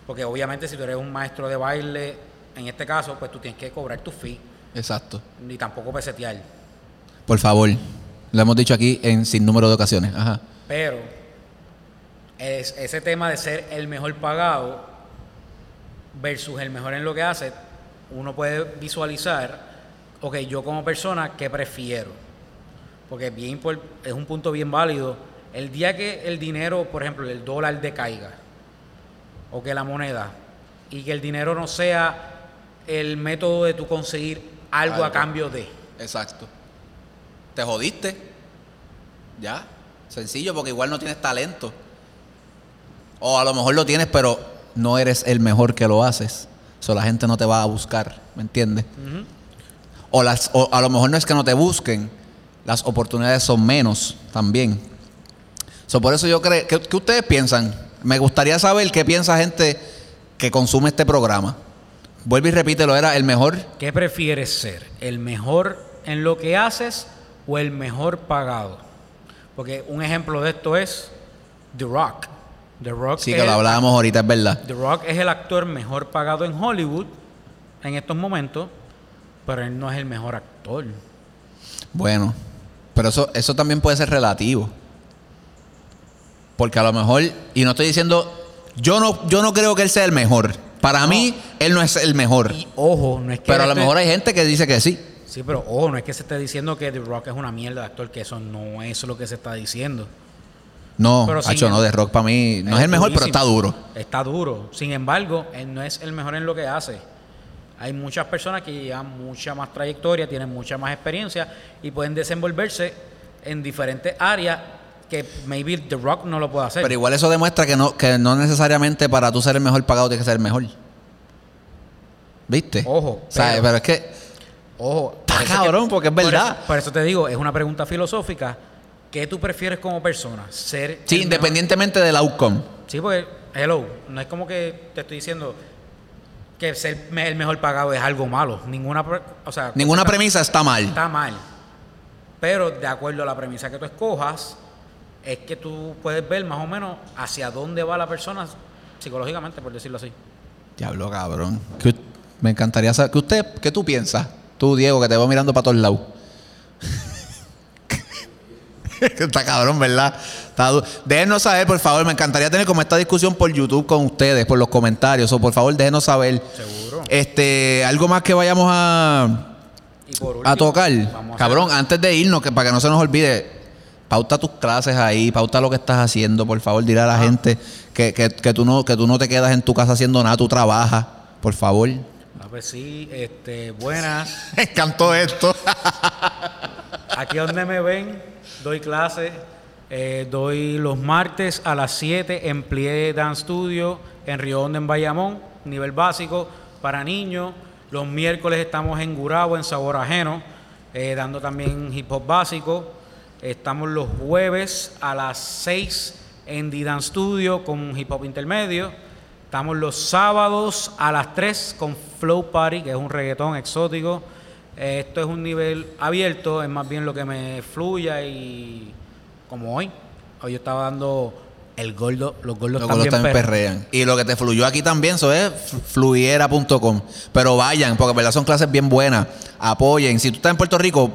Porque obviamente si tú eres un maestro de baile, en este caso, pues tú tienes que cobrar tu fee. Exacto. Ni tampoco pesetear. Por favor. Lo hemos dicho aquí en sin número de ocasiones. Ajá. Pero es, ese tema de ser el mejor pagado versus el mejor en lo que hace, uno puede visualizar, ok, yo como persona, ¿qué prefiero? Porque es, bien, es un punto bien válido. El día que el dinero, por ejemplo, el dólar decaiga, o que la moneda, y que el dinero no sea el método de tu conseguir algo. a cambio de. Exacto te jodiste. Ya. Sencillo, porque igual no tienes talento. O a lo mejor lo tienes, pero no eres el mejor que lo haces. O la gente no te va a buscar, ¿me entiendes? o, las, o a lo mejor no es que no te busquen, las oportunidades son menos también. So, por eso yo creo, ¿qué, ustedes piensan? Me gustaría saber qué piensa gente que consume este programa. Vuelve y repítelo, ¿era el mejor? ¿Qué prefieres ser? ¿El mejor en lo que haces o el mejor pagado? Porque un ejemplo de esto es The Rock. The Rock Sí, que lo el- hablábamos ahorita, es verdad. The Rock es el actor mejor pagado en Hollywood en estos momentos, pero él no es el mejor actor. Bueno, pero eso, eso también puede ser relativo. Porque a lo mejor, y no estoy diciendo, yo no, yo no creo que él sea el mejor. Para mí, él no es el mejor. Y ojo, no es que Pero a lo mejor hay gente que dice que sí. Sí, pero ojo, no es que se esté diciendo que The Rock es una mierda de actor, que eso no es lo que se está diciendo. No, Pero Hacho, no, de rock para mí no es el mejor, pero está duro. Está duro. Sin embargo, él no es el mejor en lo que hace. Hay muchas personas que llevan mucha más trayectoria, tienen mucha más experiencia y pueden desenvolverse en diferentes áreas que maybe The Rock no lo puede hacer. Pero igual eso demuestra que no, que no necesariamente para tú ser el mejor pagado tienes que ser el mejor. ¿Viste? Ojo, ¿Sabes? pero- Pero es que Ojo. Está cabrón, porque es por verdad. eso- Por eso, te digo, es una pregunta filosófica. ¿Qué tú prefieres como persona? Ser. sí, mejor- independientemente del outcome. Sí, porque, hello, no es como que te estoy diciendo que ser el mejor pagado es algo malo. Ninguna, o sea, Ninguna premisa está mal. está mal. Pero de acuerdo a la premisa que tú escojas, es que tú puedes ver más o menos hacia dónde va la persona psicológicamente, por decirlo así. Diablo, cabrón. Que me encantaría saber. ¿Qué, usted, ¿Qué tú piensas? Tú, Diego, que te veo mirando para todos lados. Está cabrón, ¿verdad? Está déjenos saber, por favor. Me encantaría tener como esta discusión por YouTube con ustedes, por los comentarios. O por favor, déjenos saber. Seguro. Este, algo más que vayamos a, Y por a tocar. a Cabrón, antes de irnos, que para que no se nos olvide, pauta tus clases ahí, pauta lo que estás haciendo, por favor, dile a la gente que, que, que tú no, que tú no te quedas en tu casa haciendo nada, tú trabajas, por favor. A ver si, este, buenas. Encantó esto. Aquí donde me ven, doy clases. eh, doy los martes a las 7 en Plie Dance Studio en Río Hondo, en Bayamón, nivel básico para niños. Los miércoles estamos en Gurabo, en Sabor Ajeno, eh, dando también hip hop básico. Estamos los jueves a las 6 en Dance Studio con hip hop intermedio. Estamos los sábados a las 3 con Flow Party, que es un reggaetón exótico. Esto es un nivel abierto, es más bien lo que me fluya y como hoy. Hoy yo estaba dando el gordo, los gordos Los también, gordos también perrean. Y lo que te fluyó aquí también, eso es fluiera.com. Pero vayan, porque en verdad son clases bien buenas. Apoyen. Si tú estás en Puerto Rico,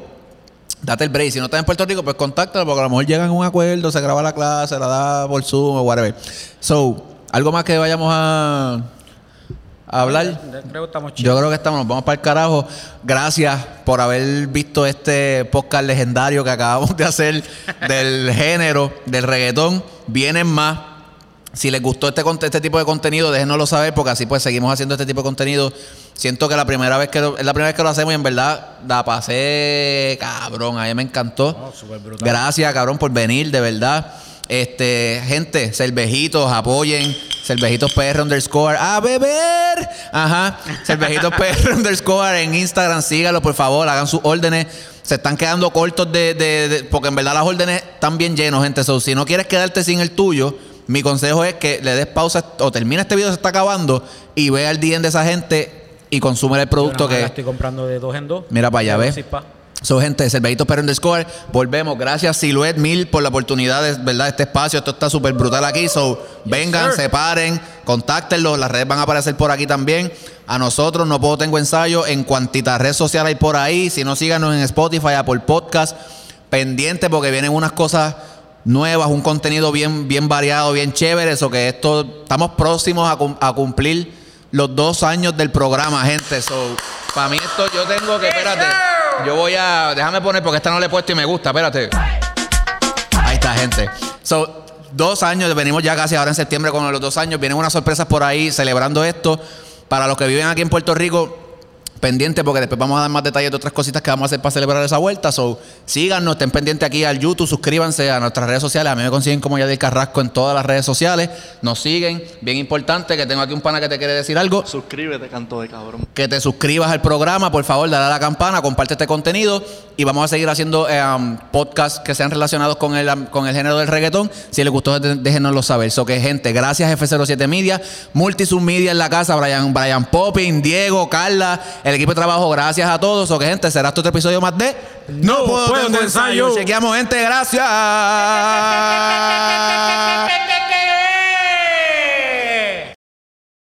date el break. Si no estás en Puerto Rico, pues contáctalo, porque a lo mejor llegan a un acuerdo, se graba la clase, la da por Zoom o whatever. So, algo más que vayamos a, a hablar. Creo que estamos Yo creo que estamos, nos vamos para el carajo. Gracias por haber visto este podcast legendario que acabamos de hacer del género del reggaetón. Vienen más. Si les gustó este, este tipo de contenido, déjenoslo saber porque así pues seguimos haciendo este tipo de contenido. Siento que la primera vez que lo, es la primera vez que lo hacemos y en verdad la pasé cabrón. A mí me encantó. Gracias, cabrón, por venir, de verdad. Este, gente, cervejitos, apoyen. Cervejitos PR underscore. ¡A beber! Ajá. Cervejitos PR underscore en Instagram. Síganlo, por favor. Hagan sus órdenes. Se están quedando cortos de, de- de- Porque en verdad las órdenes están bien llenos, gente. So, si no quieres quedarte sin el tuyo, mi consejo es que le des pausa o termina este video, se está acabando, y ve al DM de esa gente y consume el producto que. estoy comprando de dos en dos. Mira para allá, De ¿ves? dos y pa. So, gente, Cervejitos Perro Underscore. Volvemos. Gracias, Silhouette Mil, por la oportunidad de, ¿verdad? Este espacio. Esto está súper brutal aquí. So, vengan, sir. se paren, contáctenlos. Las redes van a aparecer por aquí también. A nosotros, no puedo tengo ensayo. En cuantita red social hay por ahí. Si no, síganos en Spotify, Apple Podcast. Pendiente porque vienen unas cosas nuevas, un contenido bien, bien variado, bien chévere. Eso que esto, estamos próximos a, cum- a cumplir los dos años del programa, gente. So, para mí esto, yo tengo que, espérate, yo voy a, déjame poner porque esta no le he puesto y me gusta, espérate. Ahí está, gente. So, dos años, venimos ya casi ahora en septiembre con los dos años. Vienen unas sorpresas por ahí celebrando esto. Para los que viven aquí en Puerto Rico, pendiente porque después vamos a dar más detalles de otras cositas que vamos a hacer para celebrar esa vuelta. So, síganos, estén pendientes aquí al YouTube, suscríbanse a nuestras redes sociales. A mí me consiguen como Yadil Carrasco en todas las redes sociales. Nos siguen. Bien importante que tengo aquí un pana que te quiere decir algo. Suscríbete, canto de cabrón. Que te suscribas al programa, por favor, dale a la campana, comparte este contenido y vamos a seguir haciendo eh, um, podcasts que sean relacionados con el, um, con el género del reggaetón. Si les gustó, déjenoslo saber. So que, gente, gracias F07 Media, Multisub Media en la casa, Brian, Brian Popping, Diego, Carla, el equipo de trabajo, gracias a todos. Que, gente, será este otro episodio más de No Puedo, Tengo Ensayo. Chequeamos, gente, gracias.